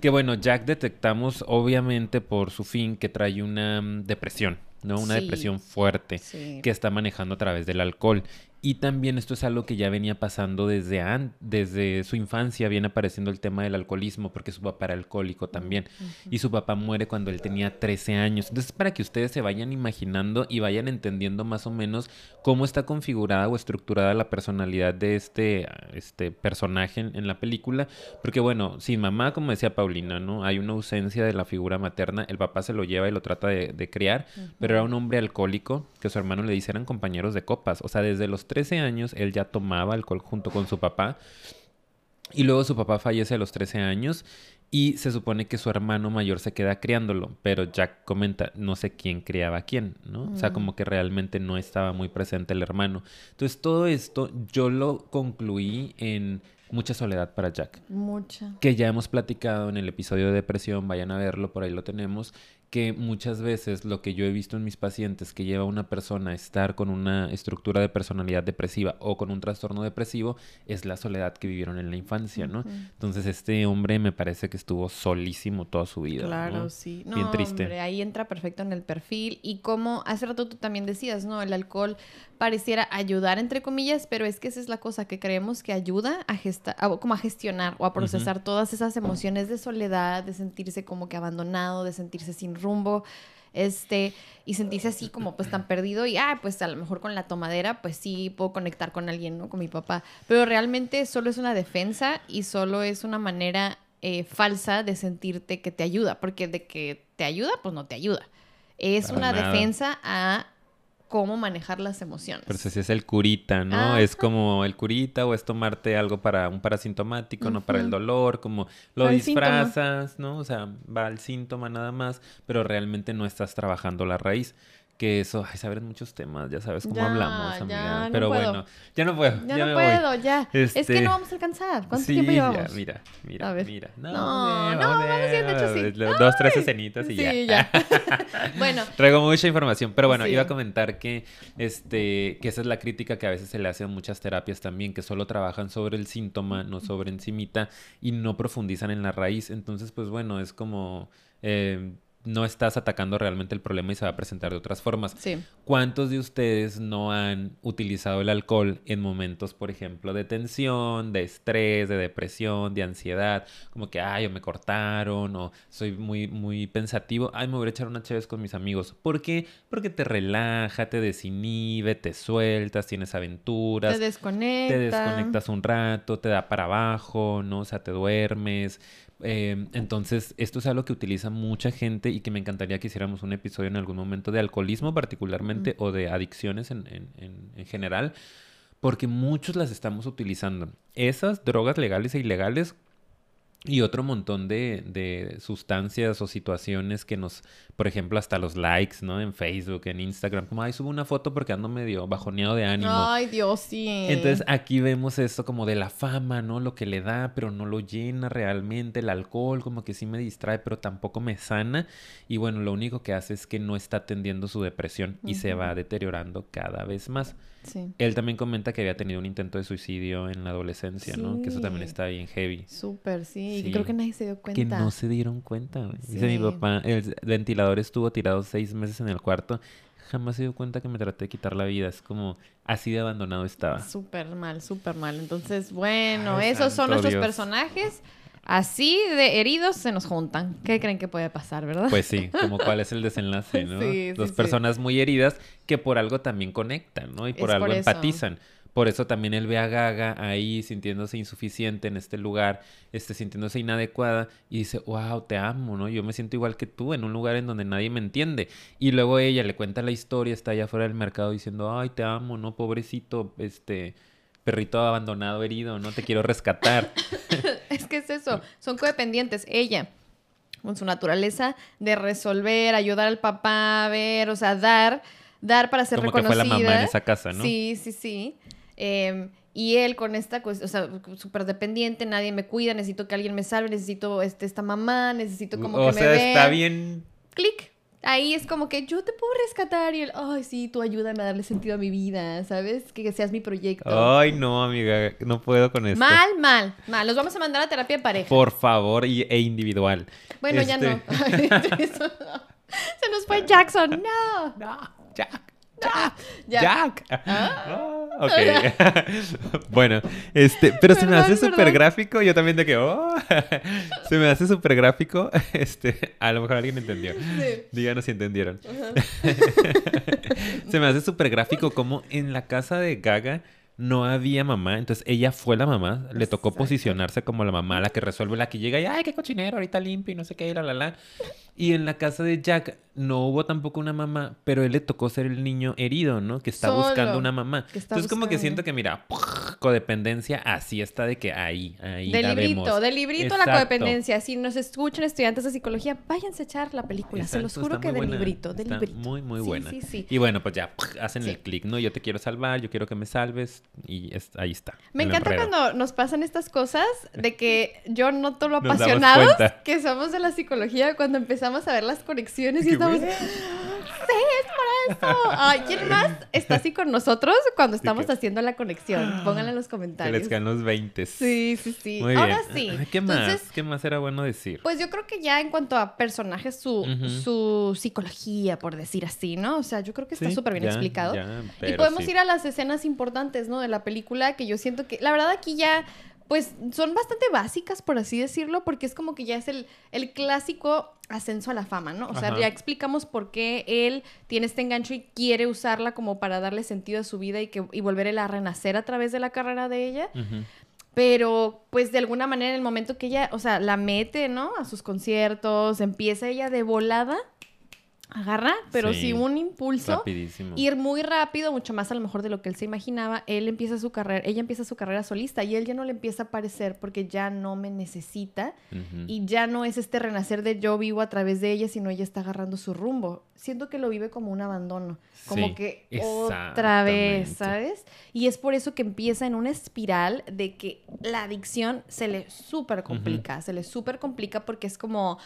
que, bueno, Jack detectamos obviamente por su fin que trae una mm, depresión, ¿no? Una depresión fuerte que está manejando a través del alcohol. Y también esto es algo que ya venía pasando desde, desde su infancia, viene apareciendo el tema del alcoholismo, porque su papá era alcohólico también. Y su papá muere cuando él tenía 13 años. Entonces, para que ustedes se vayan imaginando y vayan entendiendo más o menos cómo está configurada o estructurada la personalidad de este, este personaje en, la película. Porque bueno, sin mamá, como decía Paulina, ¿no? Hay una ausencia de la figura materna. El papá se lo lleva y lo trata de, criar, pero era un hombre alcohólico que su hermano le dice eran compañeros de copas. O sea, desde los 13 años él ya tomaba alcohol junto con su papá. Y luego su papá fallece a los 13 años y se supone que su hermano mayor se queda criándolo, pero Jack comenta, no sé quién criaba a quién, ¿no? O sea, mm. como que realmente no estaba muy presente el hermano. Entonces, todo esto yo lo concluí en mucha soledad para Jack. Mucha. Que ya hemos platicado en el episodio de depresión, vayan a verlo, por ahí lo tenemos, que muchas veces lo que yo he visto en mis pacientes que lleva a una persona a estar con una estructura de personalidad depresiva o con un trastorno depresivo es la soledad que vivieron en la infancia, ¿no? Entonces este hombre me parece que estuvo solísimo toda su vida. Claro, sí. Bien triste. ahí entra perfecto en el perfil y como hace rato tú también decías, ¿no? El alcohol pareciera ayudar entre comillas, pero es que esa es la cosa que creemos que ayuda a gestar, como a gestionar o a procesar todas esas emociones de soledad, de sentirse como que abandonado, de sentirse sin rumbo, este, y sentirse así como pues tan perdido y, ah, pues a lo mejor con la tomadera, pues sí puedo conectar con alguien, ¿no? Con mi papá. Pero realmente solo es una defensa y solo es una manera eh, falsa de sentirte que te ayuda, porque de que te ayuda, pues no te ayuda. Es una defensa a cómo manejar las emociones. Pero si es el curita, ¿no? Es como el curita o es tomarte algo para un parasintomático, no para el dolor, como lo disfrazas, ¿no? O sea, va al síntoma nada más, pero realmente no estás trabajando la raíz que eso, ay, saber muchos temas, ya sabes cómo hablamos, amiga. Pero bueno, ya no puedo. Ya, no puedo, ya. Es que este, no vamos a alcanzar. ¿Cuánto tiempo llevamos? mira, mira, a ver. mira. No, no, no vamos bien, de hecho sí. Dos, tres escenitas y sí, ya. bueno. Traigo mucha información, pero bueno, iba a comentar que, este, que esa es la crítica que a veces se le hace a muchas terapias también, que solo trabajan sobre el síntoma, no sobre encimita, y no profundizan en la raíz. Entonces, pues bueno, es como... Eh, no estás atacando realmente el problema y se va a presentar de otras formas. Sí. ¿Cuántos de ustedes no han utilizado el alcohol en momentos, por ejemplo, de tensión, de estrés, de depresión, de ansiedad? Como que, ay, o me cortaron, o soy muy, muy pensativo. Ay, me voy a echar una chévere con mis amigos. ¿Por qué? Porque te relaja, te desinhibe, te sueltas, tienes aventuras. Te desconectas. Te desconectas un rato, te da para abajo, ¿no? O sea, te duermes. Eh, entonces, esto es algo que utiliza mucha gente y que me encantaría que hiciéramos un episodio en algún momento de alcoholismo particularmente o de adicciones en, en, en, general, porque muchos las estamos utilizando. Esas drogas legales e ilegales y otro montón de, de, sustancias o situaciones que nos, por ejemplo, hasta los likes, ¿no? En Facebook, en Instagram, como, ay, subo una foto porque ando medio bajoneado de ánimo. Ay, Dios, sí. Entonces aquí vemos esto como de la fama, ¿no? Lo que le da, pero no lo llena realmente. El alcohol como que sí me distrae, pero tampoco me sana. Y bueno, lo único que hace es que no está atendiendo su depresión y se va deteriorando cada vez más. Sí. Él también comenta que había tenido un intento de suicidio en la adolescencia, ¿no? Que eso también está bien heavy. Súper, sí. Y creo que nadie se dio cuenta. Que no se dieron cuenta, güey. Dice mi papá, el ventilador estuvo tirado seis meses en el cuarto. Jamás se dio cuenta que me traté de quitar la vida. Es como así de abandonado estaba. Súper mal, súper mal. Entonces, bueno, esos son nuestros personajes. Así de heridos se nos juntan. ¿Qué creen que puede pasar, verdad? Pues sí, como cuál es el desenlace, ¿no? Sí, Dos personas muy heridas que por algo también conectan, ¿no? Y por algo empatizan. Por eso también él ve a Gaga ahí sintiéndose insuficiente en este lugar, este, sintiéndose inadecuada y dice, wow, te amo, ¿no? Yo me siento igual que tú en un lugar en donde nadie me entiende. Y luego ella le cuenta la historia, está allá afuera del mercado diciendo, ay, te amo, ¿no? Pobrecito, este, perrito abandonado, herido, no te quiero rescatar. es que es eso, son codependientes. Ella, con su naturaleza de resolver, ayudar al papá, ver, o sea, dar, dar para ser Como reconocida. Que fue la mamá en esa casa, ¿no? Sí, sí, sí. Em, y él con esta, o sea, súper dependiente, nadie me cuida, necesito que alguien me salve, necesito este, esta mamá, necesito como que me sea, está bien... Clic. Ahí es como que yo te puedo rescatar y él, ay, sí, tú ayúdame a darle sentido a mi vida, ¿sabes? Que, seas mi proyecto. Ay, no, amiga, no puedo con esto. Mal, mal, mal. Los vamos a mandar a terapia de pareja. Por favor, y, e individual. Bueno, ya no. Este Se nos fue Jackson, no. No, Jack. Jack. Jack. Ah. ok. bueno, este, pero se me hace súper gráfico. Yo también de que, oh, se me hace súper gráfico. Este, a lo mejor alguien entendió. Díganos si entendieron. se me hace súper gráfico como en la casa de Gaga no había mamá, entonces ella fue la mamá, le tocó posicionarse como la mamá, la que resuelve, la que llega y, ay, qué cochinero, ahorita limpio y no sé qué, la, la, la. Y en la casa de Jack no hubo tampoco una mamá, pero él le tocó ser el niño herido, ¿no? Que está buscando una mamá. Entonces como que siento que, mira, codependencia así está de que ahí, ahí Del librito, vemos. del librito la codependencia. Si nos escuchan estudiantes de psicología, váyanse a echar la película. Se los juro que del librito, del está librito. Muy, muy buena. Sí, sí, Y bueno, pues ya hacen el clic, ¿no? Yo te quiero salvar, yo quiero que me salves y ahí está. Me encanta cuando nos pasan estas cosas de que yo noto lo apasionados que somos de la psicología cuando empezamos a ver las conexiones y estamos... ¡Sí, es eso! Ay, ¿Quién más está así con nosotros cuando estamos haciendo la conexión? Pónganla en los comentarios. Que les caen los 20. Sí, sí, sí. Ahora sí. ¿Qué más? ¿Qué más era bueno decir? Pues yo creo que ya en cuanto a personajes, su, su psicología, por decir así, ¿no? O sea, yo creo que está súper bien explicado. y podemos ir a las escenas importantes, ¿no? De la película, que yo siento que, la verdad, aquí ya pues son bastante básicas, por así decirlo, porque es como que ya es el, el clásico ascenso a la fama, ¿no? O sea, ya explicamos por qué él tiene este engancho y quiere usarla como para darle sentido a su vida y, que, y volver a renacer a través de la carrera de ella. Pero, pues, de alguna manera, en el momento que ella, o sea, la mete, ¿no? A sus conciertos, empieza ella de volada agarra, pero sí, un impulso. Rapidísimo. Ir muy rápido, mucho más a lo mejor de lo que él se imaginaba. Él empieza su carrera, ella empieza su carrera solista y él ya no le empieza a parecer porque ya no me necesita y ya no es este renacer de yo vivo a través de ella, sino ella está agarrando su rumbo. Siento que lo vive como un abandono, como que otra vez, ¿sabes? Y es por eso que empieza en una espiral de que la adicción se le súper complica, se le súper complica porque es como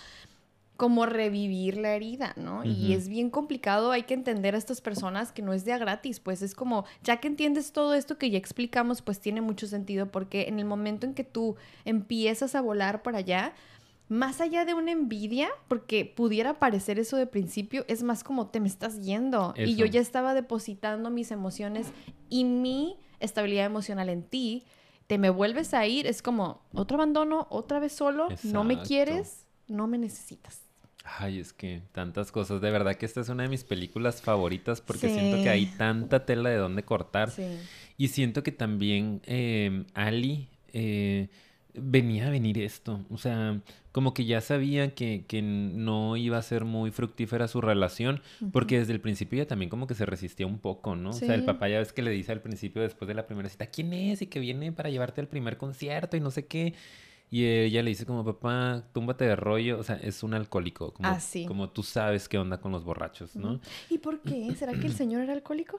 como revivir la herida, ¿no? Y es bien complicado, hay que entender a estas personas que no es de a gratis, pues es como, ya que entiendes todo esto que ya explicamos, pues tiene mucho sentido porque en el momento en que tú empiezas a volar para allá, más allá de una envidia, porque pudiera parecer eso de principio, es más como te me estás yendo y yo ya estaba depositando mis emociones y mi estabilidad emocional en ti, te me vuelves a ir, es como otro abandono, otra vez solo, no me quieres, no me necesitas. Ay, es que tantas cosas. De verdad que esta es una de mis películas favoritas porque siento que hay tanta tela de dónde cortar. Y siento que también eh, Ali, eh, venía a venir esto. O sea, como que ya sabía que, que no iba a ser muy fructífera su relación, porque desde el principio ella también como que se resistía un poco, ¿no? O sea, el Sí. papá ya ves que le dice al principio, después de la primera cita, ¿quién es? Y que viene para llevarte al primer concierto y no sé qué. Y ella le dice como, papá, túmbate de rollo. O sea, es un alcohólico. Como, Ah, sí. como tú sabes qué onda con los borrachos, ¿no? ¿Y por qué? ¿Será que el señor era alcohólico?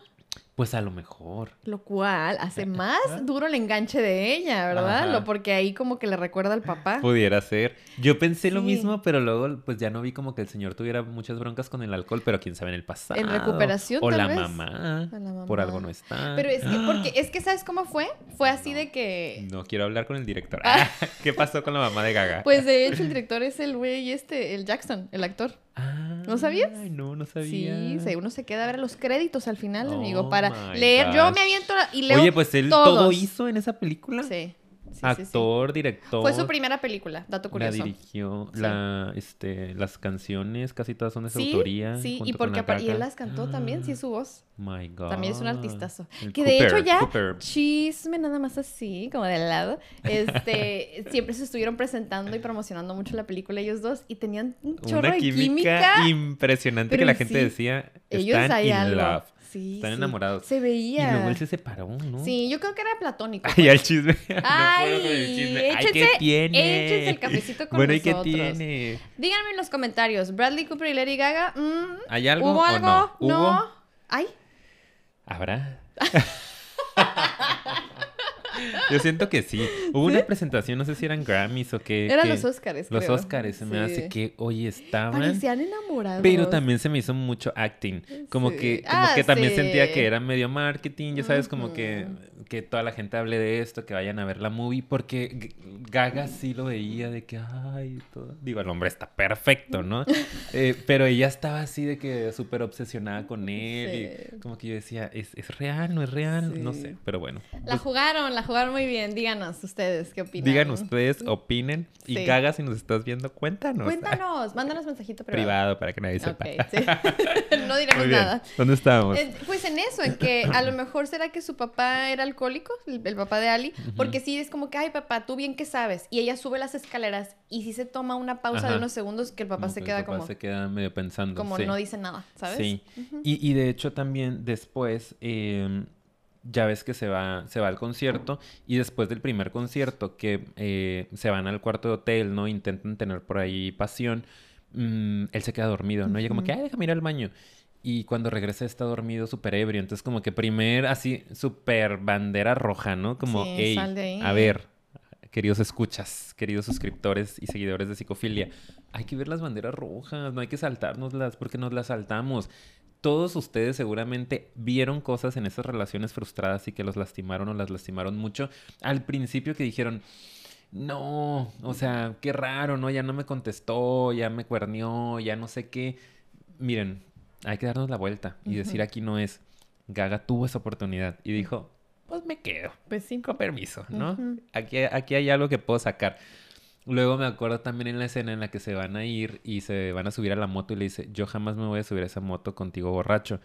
Pues a lo mejor. Lo cual hace más duro el enganche de ella, ¿verdad? Ajá. Lo porque ahí como que le recuerda al papá. Pudiera ser. Yo pensé lo mismo, pero luego pues ya no vi como que el señor tuviera muchas broncas con el alcohol, pero quién sabe en el pasado. En recuperación, O tal la vez. mamá. O la Por algo no está. Pero es que, porque, es que ¿sabes cómo fue? Fue así de que... No quiero hablar con el director. Ah. ¿Qué pasó con la mamá de Gaga? Pues de hecho el director es el güey este, el Jackson, el actor. Ah, ¿no sabías? Ay, no, no sabía. Sí, uno se queda a ver los créditos al final, amigo, Oh para leer. Yo me aviento y leo Oye, pues él todo todos. hizo en esa película. Sí. Sí, sí, sí. Actor, director. Fue su primera película, dato La curioso. dirigió, Sí. la, este, las canciones casi todas son de su autoría. sí, y porque la y él las cantó también, sí su voz. My God. También es un artistazo. El Que de hecho ya, Cooper. chisme nada más así, como de lado, este, siempre se estuvieron presentando y promocionando mucho la película ellos dos y tenían un chorro Una de química, impresionante Pero que la gente decía, Ellos están in algo. love. Sí, Están sí. enamorados. Se Y veía. luego él se separó, ¿no? Sí, yo creo que era platónico. Ay, el chisme. No Ay, con el chisme. Ay, ¿qué échense- tiene? échense el cafecito con Bueno, ¿y qué nosotros. tiene? Díganme en los comentarios, Bradley Cooper y Lady Gaga, mm, ¿Hay algo ¿hubo o algo? no? ¿Hubo? Ay, ¿Habrá? Yo siento que sí. Hubo una presentación, no sé si eran Grammys o qué. eran que- los Oscars, Los creo. Oscars, se me hace que hoy estaban. Parecían enamorados. Pero también se me hizo mucho acting. Como Sí. que, como Ah, que también sí. sentía que era medio marketing, ya sabes, como que toda la gente hable de esto, que vayan a ver la movie, porque Gaga sí lo veía de que, ay, todo. Digo, el hombre está perfecto, ¿no? Eh, pero ella estaba así de que súper obsesionada con él. Sí. Y como que yo decía, ¿es, es real? ¿No es real? No sé, pero bueno. La Pues, jugaron, la jugaron muy bien. Díganos ustedes qué opinan. digan ustedes, opinen. Y. Gaga, si nos estás viendo, cuéntanos. Cuéntanos, mándanos mensajito privado. Privado para que nadie sepa. No diremos nada. ¿Dónde estábamos? Eh, Pues en eso, en que a lo mejor será que su papá era alcohólico, el, el papá de Ali, porque sí es como que, ay papá, tú bien que sabes. Y ella sube las escaleras y sí se toma una pausa de unos segundos que el papá Como se que el queda papá como, se queda medio pensando. como sí. no dice nada, ¿sabes? Sí. y, y de hecho también después, eh, ya ves que se va, se va al concierto y después del primer concierto que eh, se van al cuarto de hotel, ¿no? Intentan tener por ahí pasión, mm, él se queda dormido, ¿no? Ella como que, ay, déjame ir al baño. Y cuando regresa está dormido súper ebrio. Entonces como que primer así, súper bandera roja, ¿no? Como, Sí, hey, sal de ahí". a ver, queridos escuchas, queridos suscriptores y seguidores de Psicofilia, hay que ver las banderas rojas, no hay que saltárnoslas porque nos las saltamos. Todos ustedes seguramente vieron cosas en esas relaciones frustradas y que los lastimaron o las lastimaron mucho. Al principio que dijeron, no, o sea, qué raro, ¿no? Ya no me contestó, ya me cuernió, ya no sé qué. Miren, hay que darnos la vuelta y decir aquí no es. Gaga tuvo esa oportunidad y dijo, pues me quedo. Pues sí. Con permiso, ¿no? Aquí, aquí hay algo que puedo sacar. Luego me acuerdo también en la escena en la que se van a ir y se van a subir a la moto y le dice, yo jamás me voy a subir a esa moto contigo borracho.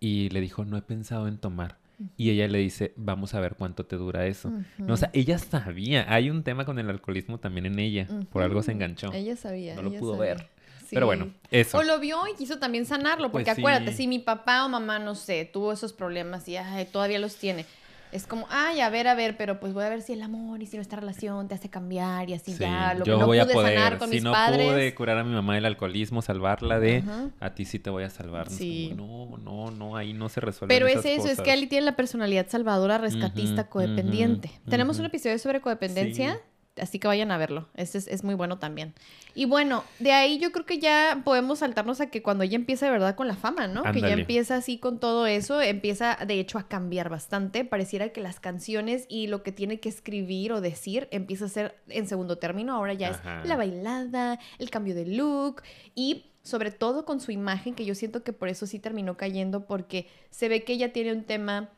Y le dijo, no he pensado en tomar. Y ella le dice, vamos a ver cuánto te dura eso. No, o sea, ella sabía. Hay un tema con el alcoholismo también en ella. Por algo se enganchó. Ella sabía. No lo ella pudo sabía. ver. Pero bueno, eso. O lo vio y quiso también sanarlo, porque Pues sí. acuérdate, si mi papá o mamá, no sé, tuvo esos problemas y ay, todavía los tiene, es como, ay, a ver, a ver, pero pues voy a ver si el amor y si nuestra relación te hace cambiar y así Sí, ya, lo yo que no voy pude a poder. sanar con si mis no padres. pude curar a mi mamá del alcoholismo, salvarla de, Ajá. a ti sí te voy a salvar. Sí. como, no, no, no, ahí no se resuelve. Pero es eso, es que Ali tiene la personalidad salvadora, rescatista, codependiente. Tenemos un episodio sobre codependencia, así que vayan a verlo. Este es, es muy bueno también. Y bueno, de ahí yo creo que ya podemos saltarnos a que cuando ella empieza de verdad con la fama, ¿no? Que ya empieza así con todo eso, empieza de hecho a cambiar bastante. Pareciera que las canciones y lo que tiene que escribir o decir empieza a ser en segundo término. Ahora ya Ajá. es la bailada, el cambio de look y sobre todo con su imagen, que yo siento que por eso sí terminó cayendo, porque se ve que ella tiene un tema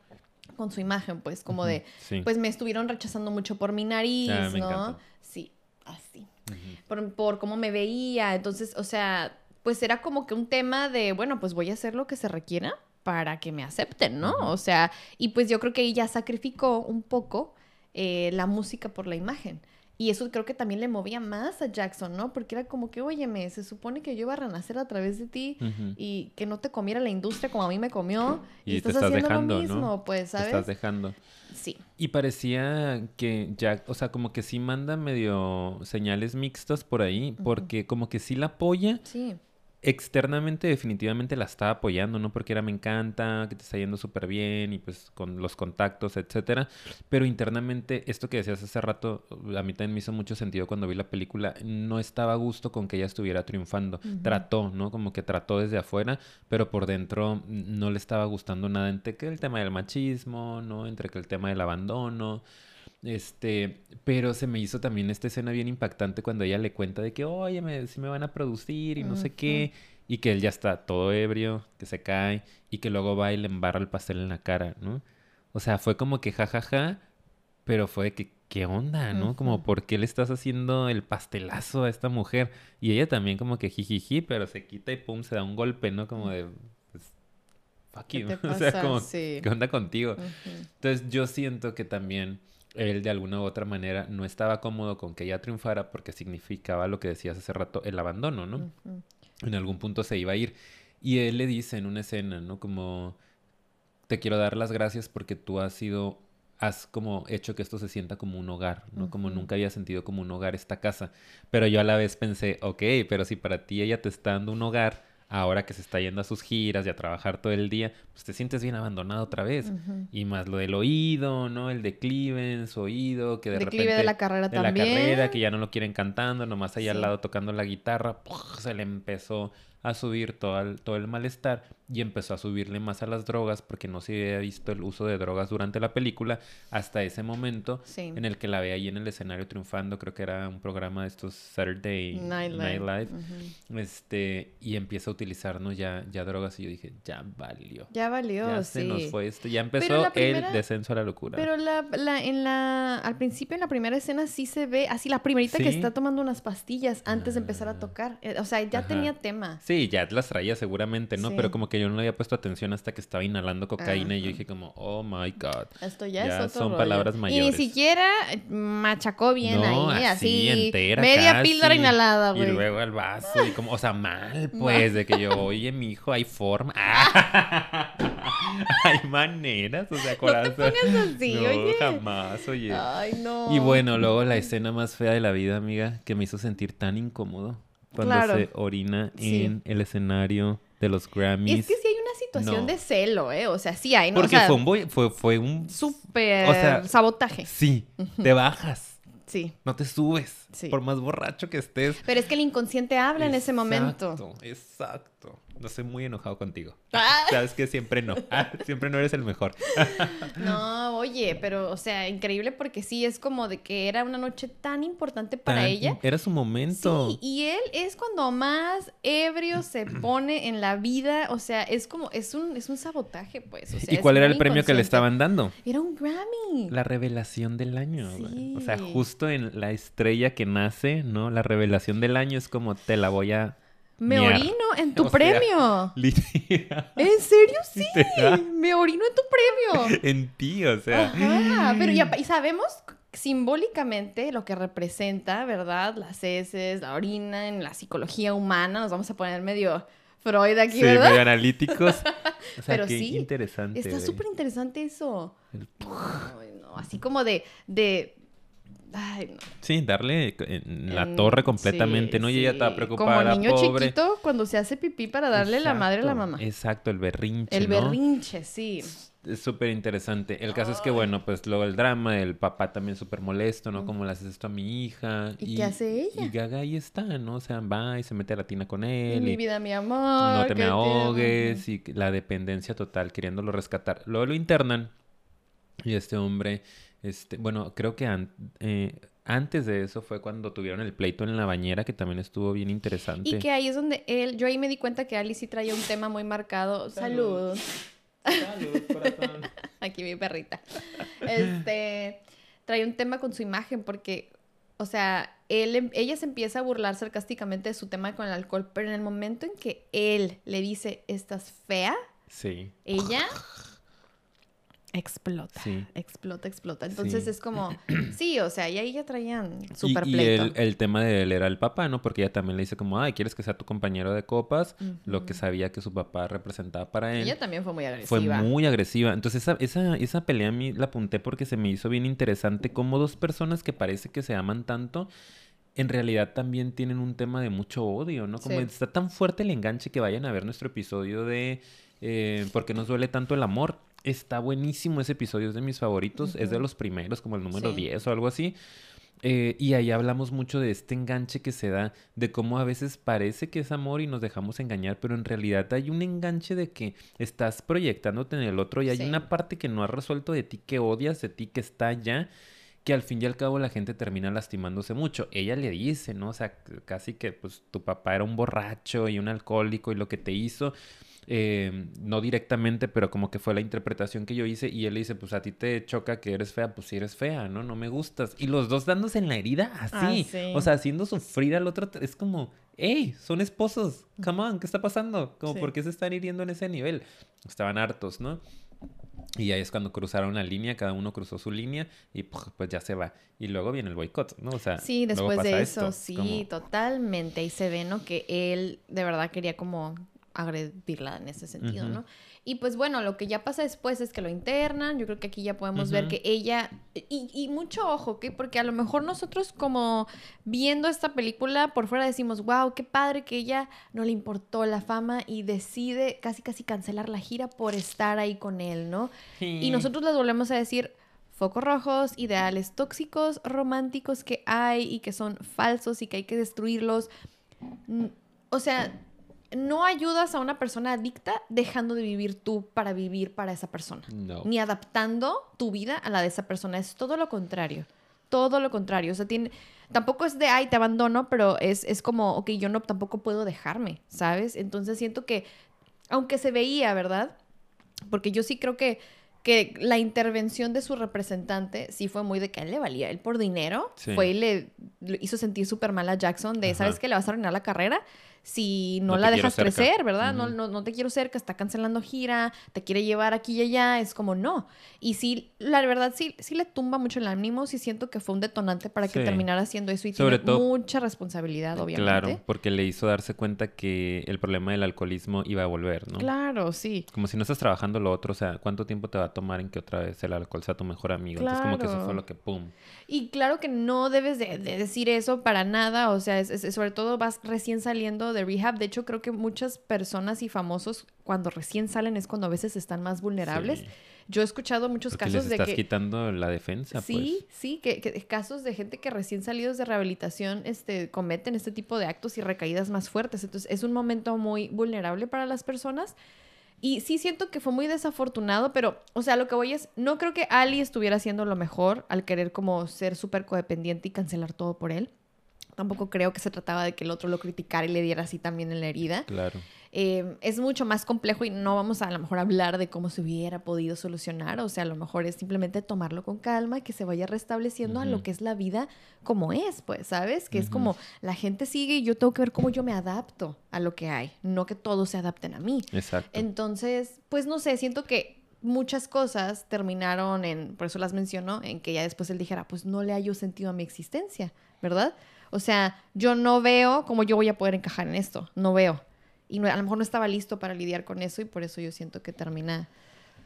con su imagen, pues, como de, Sí. pues me estuvieron rechazando mucho por mi nariz, Ah, ¿no? encanta. Sí, así. Por, por cómo me veía. Entonces, o sea, pues era como que un tema de, bueno, pues voy a hacer lo que se requiera para que me acepten, ¿no? O sea, y pues yo creo que ella sacrificó un poco eh, la música por la imagen. Y eso creo que también le movía más a Jackson, ¿no? Porque era como que, óyeme, se supone que yo iba a renacer a través de ti y que no te comiera la industria como a mí me comió. Y, Y te estás, estás haciendo dejando, lo mismo, ¿no? pues, Te ¿sabes? estás dejando. Sí. Y parecía que Jack, o sea, como que sí manda medio señales mixtas por ahí, porque como que sí la apoya. Sí. Externamente definitivamente la está apoyando, ¿no? Porque era me encanta, que te está yendo súper bien y pues con los contactos, etcétera. Pero internamente, esto que decías hace rato, a mí también me hizo mucho sentido cuando vi la película. No estaba a gusto con que ella estuviera triunfando. Trató, ¿no? Como que trató desde afuera, pero por dentro no le estaba gustando nada entre que el tema del machismo, ¿no? Entre que el tema del abandono. Este, pero se me hizo también esta escena bien impactante cuando ella le cuenta de que, oye, me, si me van a producir y no sé qué, y que él ya está todo ebrio, que se cae, y que luego va y le embarra el pastel en la cara, ¿no? O sea, fue como que jajaja, pero fue de que, ¿qué onda, no? Como, ¿por qué le estás haciendo el pastelazo a esta mujer? Y ella también como que jijiji, pero se quita y pum, se da un golpe, ¿no? Como de, pues, fuck ¿Qué you. te O sea, como, Sí. ¿qué onda contigo? Entonces yo siento que también él de alguna u otra manera no estaba cómodo con que ella triunfara porque significaba lo que decías hace rato, el abandono, ¿no? En algún punto se iba a ir. Y él le dice en una escena, ¿no? Como, te quiero dar las gracias porque tú has sido, has como hecho que esto se sienta como un hogar, ¿no? Como nunca había sentido como un hogar esta casa. Pero yo a la vez pensé, ok, pero si para ti ella te está dando un hogar, ahora que se está yendo a sus giras y a trabajar todo el día, pues te sientes bien abandonado otra vez. Y más lo del oído, ¿no? El declive en su oído, que de Declive repente... de la carrera de también. la carrera, que ya no lo quieren cantando, nomás ahí al lado tocando la guitarra, se le empezó a subir todo el, todo el malestar y empezó a subirle más a las drogas porque no se había visto el uso de drogas durante la película hasta ese momento Sí. en el que la ve ahí en el escenario triunfando, creo que era un programa de estos Saturday Night Night Live. Este, y empieza a utilizar, ¿no? Ya, ya drogas y yo dije, ya valió. Ya valió, Ya sí. se nos fue esto. Ya empezó primera- el descenso a la locura. Pero la, la- en la, al principio, en la primera escena, sí se ve, así la primerita que está tomando unas pastillas antes de empezar a Ah. tocar. Eh, O sea, ya Ajá. tenía tema. Sí, ya las traía seguramente, ¿no? Sí. Pero como que yo no le había puesto atención hasta que estaba inhalando cocaína y yo dije como, oh my God. Esto ya, Ya es otro son rollo. palabras Y ni mayores. siquiera machacó bien no, ahí, así. entera media casi. píldora inhalada, Y güey. luego al vaso y como, o sea, mal, pues, de que yo, oye, mi hijo, hay forma. Ah. hay maneras, o sea, No te corazón. pongas así, no, oye. jamás, oye. Ay, no. Y bueno, luego la escena más fea de la vida, amiga, que me hizo sentir tan incómodo cuando Claro. se orina Sí. en el escenario de los Grammys. Es que sí hay una situación No. de celo, ¿eh? O sea, sí hay, ¿no? Porque o sea, fue un boy- fue, fue un súper o sea, sabotaje. sí, te bajas, Sí. no te subes, Sí. por más borracho que estés. Pero es que el inconsciente habla en ese momento. Exacto, Exacto. No estoy muy enojado contigo. Ah. Sabes que siempre no. Ah, siempre no eres el mejor. No, oye, pero, o sea, increíble porque sí, es como de que era una noche tan importante para Tan- ella. Era su momento. Sí, y él es cuando más ebrio se pone en la vida, o sea, es como, es un, es un sabotaje, pues. o sea, ¿Y cuál era el premio que le estaban dando? Era un Grammy. La revelación del año. O sea, justo en la estrella que nace, ¿no? La revelación del año es como te la voy a. Me orino en tu O sea, premio. Literal. ¿En serio? Sí. Literal. Me orino en tu premio. En ti, o sea. Ajá, pero ya, y sabemos simbólicamente lo que representa, ¿verdad? Las heces, la orina en la psicología humana. Nos vamos a poner medio Freud aquí, Sí, ¿verdad? medio analíticos. O sea, Pero qué sí, interesante. Está súper interesante eso. El- Ay, no, así como de, de... Ay, no. Sí, darle en la En- torre completamente, sí, ¿no? Y ella estaba preocupada, Como niño pobre. chiquito cuando se hace pipí para darle la madre a la mamá. Exacto, el berrinche, El ¿no? berrinche, sí. Es súper interesante. El caso es que, bueno, pues luego el drama, el papá también súper molesto, ¿no? ¿Cómo le haces esto a mi hija? ¿Y qué hace ella? Y Gaga ahí está, ¿no? O sea, va y se mete a la tina con Y él. mi y vida, mi amor. no te me ahogues. Y la dependencia total, queriéndolo rescatar. Luego lo internan. Y este hombre, este, bueno, creo que an- eh, antes de eso fue cuando tuvieron el pleito en la bañera, que también estuvo bien interesante. Y que ahí es donde él, yo ahí me di cuenta que Ali sí traía un tema muy marcado. Salud. Salud, corazón. Aquí mi perrita. Este, trae un tema con su imagen porque, o sea, él, em- ella se empieza a burlar sarcásticamente de su tema con el alcohol, pero en el momento en que él le dice, estás fea, Sí. ella explota. Sí. Explota, explota. Entonces Sí. es como, sí, o sea, y ahí ya traían Y, super y pleito. el, el tema de él era el papá, ¿no? Porque ella también le dice como, ay, ¿quieres que sea tu compañero de copas? Lo que sabía que su papá representaba para él. Ella también fue muy agresiva. Fue muy agresiva. Entonces esa, esa, esa pelea a mí la apunté porque se me hizo bien interesante cómo dos personas que parece que se aman tanto, en realidad también tienen un tema de mucho odio, ¿no? Como Sí. está tan fuerte el enganche que vayan a ver nuestro episodio de eh, ¿Por qué nos duele tanto el amor? Está buenísimo ese episodio, es de mis favoritos, es de los primeros, como el número Sí. 10 o algo así. Eh, y ahí hablamos mucho de este enganche que se da, de cómo a veces parece que es amor y nos dejamos engañar, pero en realidad hay un enganche de que estás proyectándote en el otro y hay Sí. una parte que no has resuelto de ti que odias, de ti que está allá, que al fin y al cabo la gente termina lastimándose mucho. Ella le dice, ¿no? O sea, casi que pues tu papá era un borracho y un alcohólico y lo que te hizo, eh, no directamente, pero como que fue la interpretación que yo hice y él le dice, pues a ti te choca que eres fea, pues si eres fea, ¿no? No me gustas. Y los dos dándose en la herida así, Ah, sí. o sea, haciendo sufrir al otro, es como, hey, son esposos, come on, ¿qué está pasando? Como, Sí. ¿por qué se están hiriendo en ese nivel? Estaban hartos, ¿no? Y ahí es cuando cruzaron la línea, cada uno cruzó su línea y pues ya se va. Y luego viene el boicot, ¿no? O sea, Sí, luego después de pasa eso, esto, sí, como- totalmente. Ahí se ve, ¿no? Que él de verdad quería como agredirla en ese sentido. ¿no? Y pues bueno, lo que ya pasa después es que lo internan. Yo creo que aquí ya podemos ver que ella. Y, y mucho ojo, ¿ok? Porque a lo mejor nosotros, como viendo esta película, por fuera decimos, wow, qué padre que ella no le importó la fama y decide casi casi cancelar la gira por estar ahí con él, ¿no? Y nosotros les volvemos a decir focos rojos, ideales tóxicos, románticos que hay y que son falsos y que hay que destruirlos. O sea, no ayudas a una persona adicta dejando de vivir tú para vivir para esa persona. No. Ni adaptando tu vida a la de esa persona. Es todo lo contrario. Todo lo contrario. O sea, tiene... Tampoco es de, ay, te abandono, pero es, es como, ok, yo no tampoco puedo dejarme, ¿sabes? Entonces siento que, aunque se veía, ¿verdad? Porque yo sí creo que, que la intervención de su representante sí fue muy de que a él le valía. Él por dinero Sí. fue y le, le hizo sentir súper mal a Jackson de, Ajá. ¿sabes qué? Le vas a arruinar la carrera si no, No la dejas crecer, ¿verdad? no, no, no te quiero cerca, está cancelando gira, te quiere llevar aquí y allá. Es como, no. Y sí, la verdad, sí, sí le tumba mucho el ánimo. Sí siento que fue un detonante para que Sí. terminara haciendo eso y Sobre tiene todo- mucha responsabilidad, obviamente. Claro, porque le hizo darse cuenta que el problema del alcoholismo iba a volver, ¿no? Claro, sí. Como si no estás trabajando lo otro, o sea, ¿cuánto tiempo te va a tomar en que otra vez el alcohol sea tu mejor amigo? Entonces como que eso Claro. fue lo que pum. Y claro que no debes de, de decir eso para nada, o sea, es, es- sobre todo vas recién saliendo de rehab. De hecho, creo que muchas personas y famosos cuando recién salen es cuando a veces están más vulnerables. Sí. Yo he escuchado muchos Porque casos les de estás que... quitando la defensa, Sí, pues. sí, que, que casos de gente que recién salidos de rehabilitación este, cometen este tipo de actos y recaídas más fuertes. Entonces es un momento muy vulnerable para las personas. Y sí siento que fue muy desafortunado, pero, o sea, lo que voy es, no creo que Ali estuviera haciendo lo mejor al querer como ser súper codependiente y cancelar todo por él. Tampoco creo que se trataba de que el otro lo criticara y le diera así también en la herida. Claro. Eh, es mucho más complejo y no vamos a, a lo mejor hablar de cómo se hubiera podido solucionar. O sea, a lo mejor es simplemente tomarlo con calma, que se vaya restableciendo a lo que es la vida como es, pues, ¿sabes? Que es como la gente sigue y yo tengo que ver cómo yo me adapto a lo que hay, no que todos se adapten a mí. Exacto. Entonces, pues no sé, siento que muchas cosas terminaron en, por eso las menciono, en que ya después él dijera, pues no le hallo sentido a mi existencia, ¿verdad? O sea, yo no veo cómo yo voy a poder encajar en esto, no veo. Y no- a lo mejor no estaba listo para lidiar con eso y por eso yo siento que termina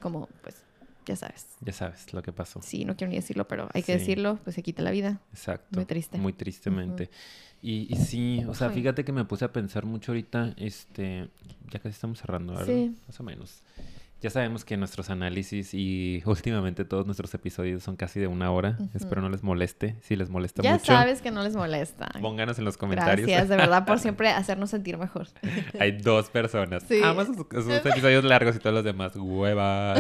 como, pues, ya sabes. Ya sabes lo que pasó. Sí, no quiero ni decirlo, pero hay que Sí. decirlo, pues se quita la vida. Exacto. Muy triste. Muy tristemente. y, y sí, o sea, fíjate que me puse a pensar mucho ahorita, este, ya casi estamos cerrando, ¿verdad? Sí. Más o menos. Ya sabemos que nuestros análisis y últimamente todos nuestros episodios son casi de una hora. Espero no les moleste. Si les molesta Ya mucho, sabes que no les molesta. pónganos en los comentarios. Gracias, de verdad, por siempre hacernos sentir mejor. Hay dos personas. Sí. Sus, sus episodios largos y todos los demás. Hueva.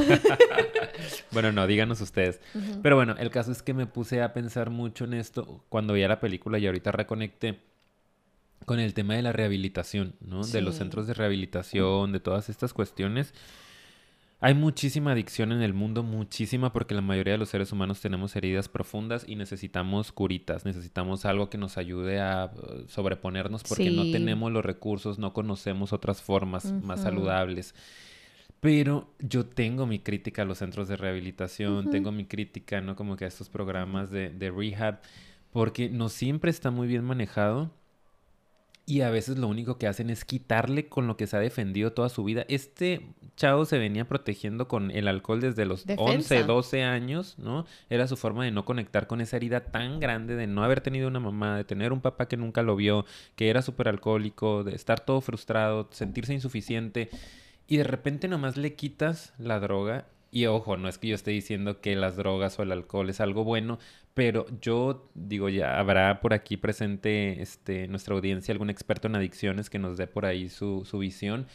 bueno, no, díganos ustedes. Pero bueno, el caso es que me puse a pensar mucho en esto cuando veía la película y ahorita reconecté con el tema de la rehabilitación, ¿no? De los centros de rehabilitación, de todas estas cuestiones. Hay muchísima adicción en el mundo, muchísima, porque la mayoría de los seres humanos tenemos heridas profundas y necesitamos curitas, necesitamos algo que nos ayude a uh, sobreponernos porque no tenemos los recursos, no conocemos otras formas más saludables. Pero yo tengo mi crítica a los centros de rehabilitación, tengo mi crítica, ¿no? Como que a estos programas de, de rehab, porque no siempre está muy bien manejado y a veces lo único que hacen es quitarle con lo que se ha defendido toda su vida. Este chavo se venía protegiendo con el alcohol desde los 11, 12 años, ¿no? Era su forma de no conectar con esa herida tan grande de no haber tenido una mamá, de tener un papá que nunca lo vio, que era súper alcohólico, de estar todo frustrado, sentirse insuficiente. Y de repente nomás le quitas la droga y ojo, no es que yo esté diciendo que las drogas o el alcohol es algo bueno, pero yo digo, ya habrá por aquí presente este, nuestra audiencia algún experto en adicciones que nos dé por ahí su, su visión.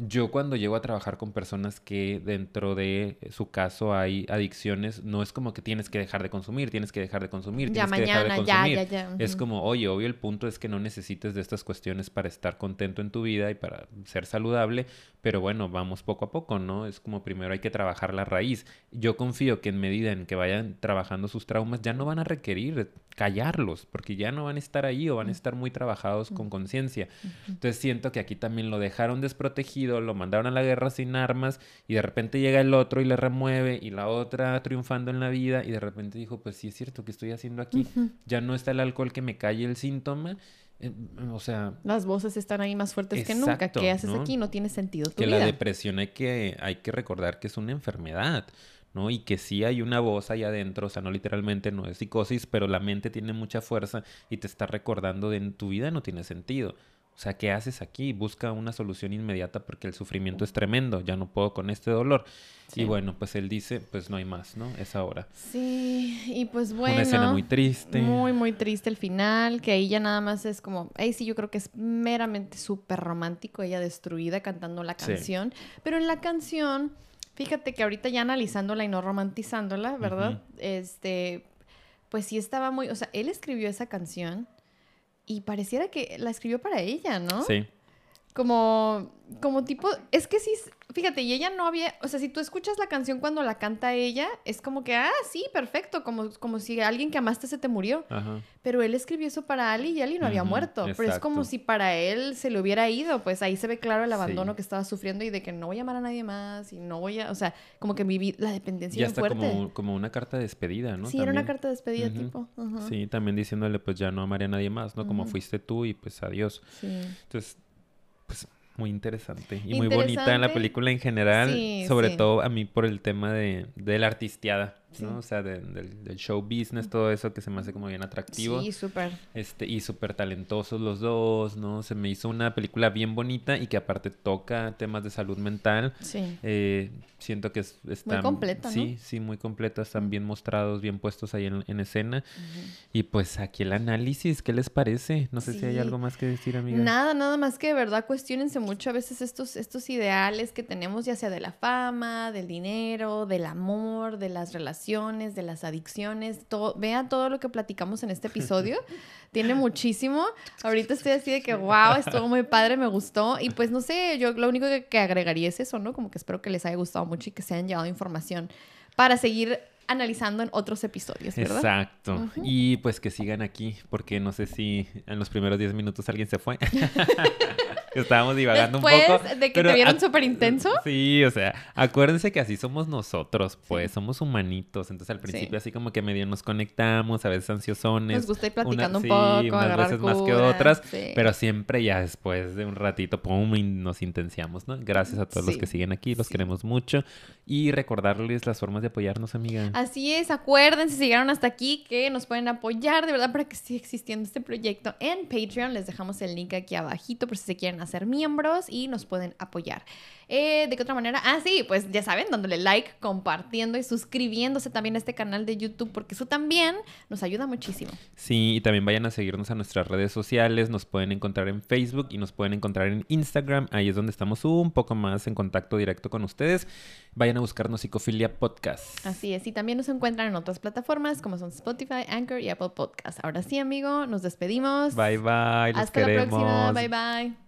Yo cuando llego a trabajar con personas que dentro de su caso hay adicciones, no es como que tienes que dejar de consumir, tienes que dejar de consumir, ya tienes mañana, que dejar de consumir. Ya, ya, Es como, oye, obvio el punto es que no necesites de estas cuestiones para estar contento en tu vida y para ser saludable, pero bueno, vamos poco a poco, ¿no? Es como primero hay que trabajar la raíz. Yo confío que en medida en que vayan trabajando sus traumas ya no van a requerir callarlos, porque ya no van a estar ahí o van a estar muy trabajados con conciencia. Entonces siento que aquí también lo dejaron desprotegido, lo mandaron a la guerra sin armas y de repente llega el otro y le remueve y la otra triunfando en la vida y de repente dijo, pues sí es cierto que estoy haciendo aquí, ya no está el alcohol que me calle el síntoma. Eh, o sea... Las voces están ahí más fuertes que nunca. ¿Qué haces aquí? No tiene sentido tu Que vida. la depresión hay que, hay que recordar que es una enfermedad. ¿no? Y que sí hay una voz ahí adentro, o sea, no literalmente no es psicosis, pero la mente tiene mucha fuerza y te está recordando de en tu vida no tiene sentido. O sea, ¿qué haces aquí? Busca una solución inmediata porque el sufrimiento es tremendo, ya no puedo con este dolor. Y bueno, pues él dice, pues no hay más, ¿no? Es ahora. Sí, y pues bueno. Una escena muy triste. Muy, muy triste el final, que ahí ya nada más es como, ahí sí yo creo que es meramente súper romántico, ella destruida cantando la canción. Pero en la canción Fíjate que ahorita ya analizándola y no romantizándola, ¿verdad? Este, pues sí estaba muy, o sea, él escribió esa canción y pareciera que la escribió para ella, ¿no? Sí. Como, como tipo, es que sí, fíjate, y ella no había, o sea, si tú escuchas la canción cuando la canta ella, es como que, ah, sí, perfecto, como, como si alguien que amaste se te murió. Ajá. Pero él escribió eso para Ali y Ali no había muerto. Pero es como si para él se le hubiera ido, pues ahí se ve claro el abandono que estaba sufriendo y de que no voy a amar a nadie más y no voy a, o sea, como que mi la dependencia ya está Como, como una carta de despedida, ¿no? Sí, era una carta de despedida tipo. Sí, también diciéndole, pues ya no amaré a nadie más, ¿no? Como fuiste tú y pues adiós. Sí. Entonces, pues muy interesante y muy bonita en la película en general, sobre todo a mí por el tema de, de la artisteada. ¿No? O sea, del, show business, todo eso que se me hace como bien atractivo. Sí, súper. Este, y súper talentosos los dos, ¿no? Se me hizo una película bien bonita y que aparte toca temas de salud mental. Sí. Eh, siento que es, están... Muy completa, Sí, sí, muy completa. Están bien mostrados, bien puestos ahí en, escena. Y pues aquí el análisis, ¿qué les parece? No sé si hay algo más que decir, amiga. Nada, nada más que de verdad cuestionense mucho a veces estos, estos ideales que tenemos, ya sea de la fama, del dinero, del amor, de las relaciones de las adicciones. Todo, vean todo lo que platicamos en este episodio. Tiene muchísimo. Ahorita estoy así de que, wow, estuvo muy padre, me gustó. Y pues no sé, yo lo único que, agregaría es eso, ¿no? Como que espero que les haya gustado mucho y que se hayan llevado información para seguir analizando en otros episodios, ¿verdad? Exacto. Y pues que sigan aquí, porque no sé si en los primeros 10 minutos alguien se fue. Estábamos divagando un poco. de que te vieron súper intenso. Sí, o sea, acuérdense que así somos nosotros, pues, somos humanitos. Entonces al principio así como que medio nos conectamos, a veces ansiosones. Nos gusta ir platicando un poco, sí, unas veces más que otras, pero siempre ya después de un ratito, pum, nos intenciamos, ¿no? Gracias a todos los que siguen aquí, los queremos mucho. Y recordarles las formas de apoyarnos, amiga. Así es, acuérdense, si llegaron hasta aquí, que nos pueden apoyar de verdad para que siga existiendo este proyecto en Patreon. Les dejamos el link aquí abajito por si se quieren hacer miembros y nos pueden apoyar. Eh, ¿De qué otra manera? Ah, sí, pues ya saben, dándole like, compartiendo y suscribiéndose también a este canal de YouTube, porque eso también nos ayuda muchísimo. Sí, y también vayan a seguirnos a nuestras redes sociales, nos pueden encontrar en Facebook y nos pueden encontrar en Instagram, ahí es donde estamos un poco más en contacto directo con ustedes. Vayan a buscarnos Psicofilia Podcast. Así es, y también nos encuentran en otras plataformas como son Spotify, Anchor y Apple Podcast. Ahora sí, amigo, nos despedimos. Bye bye. Hasta la próxima. Bye bye.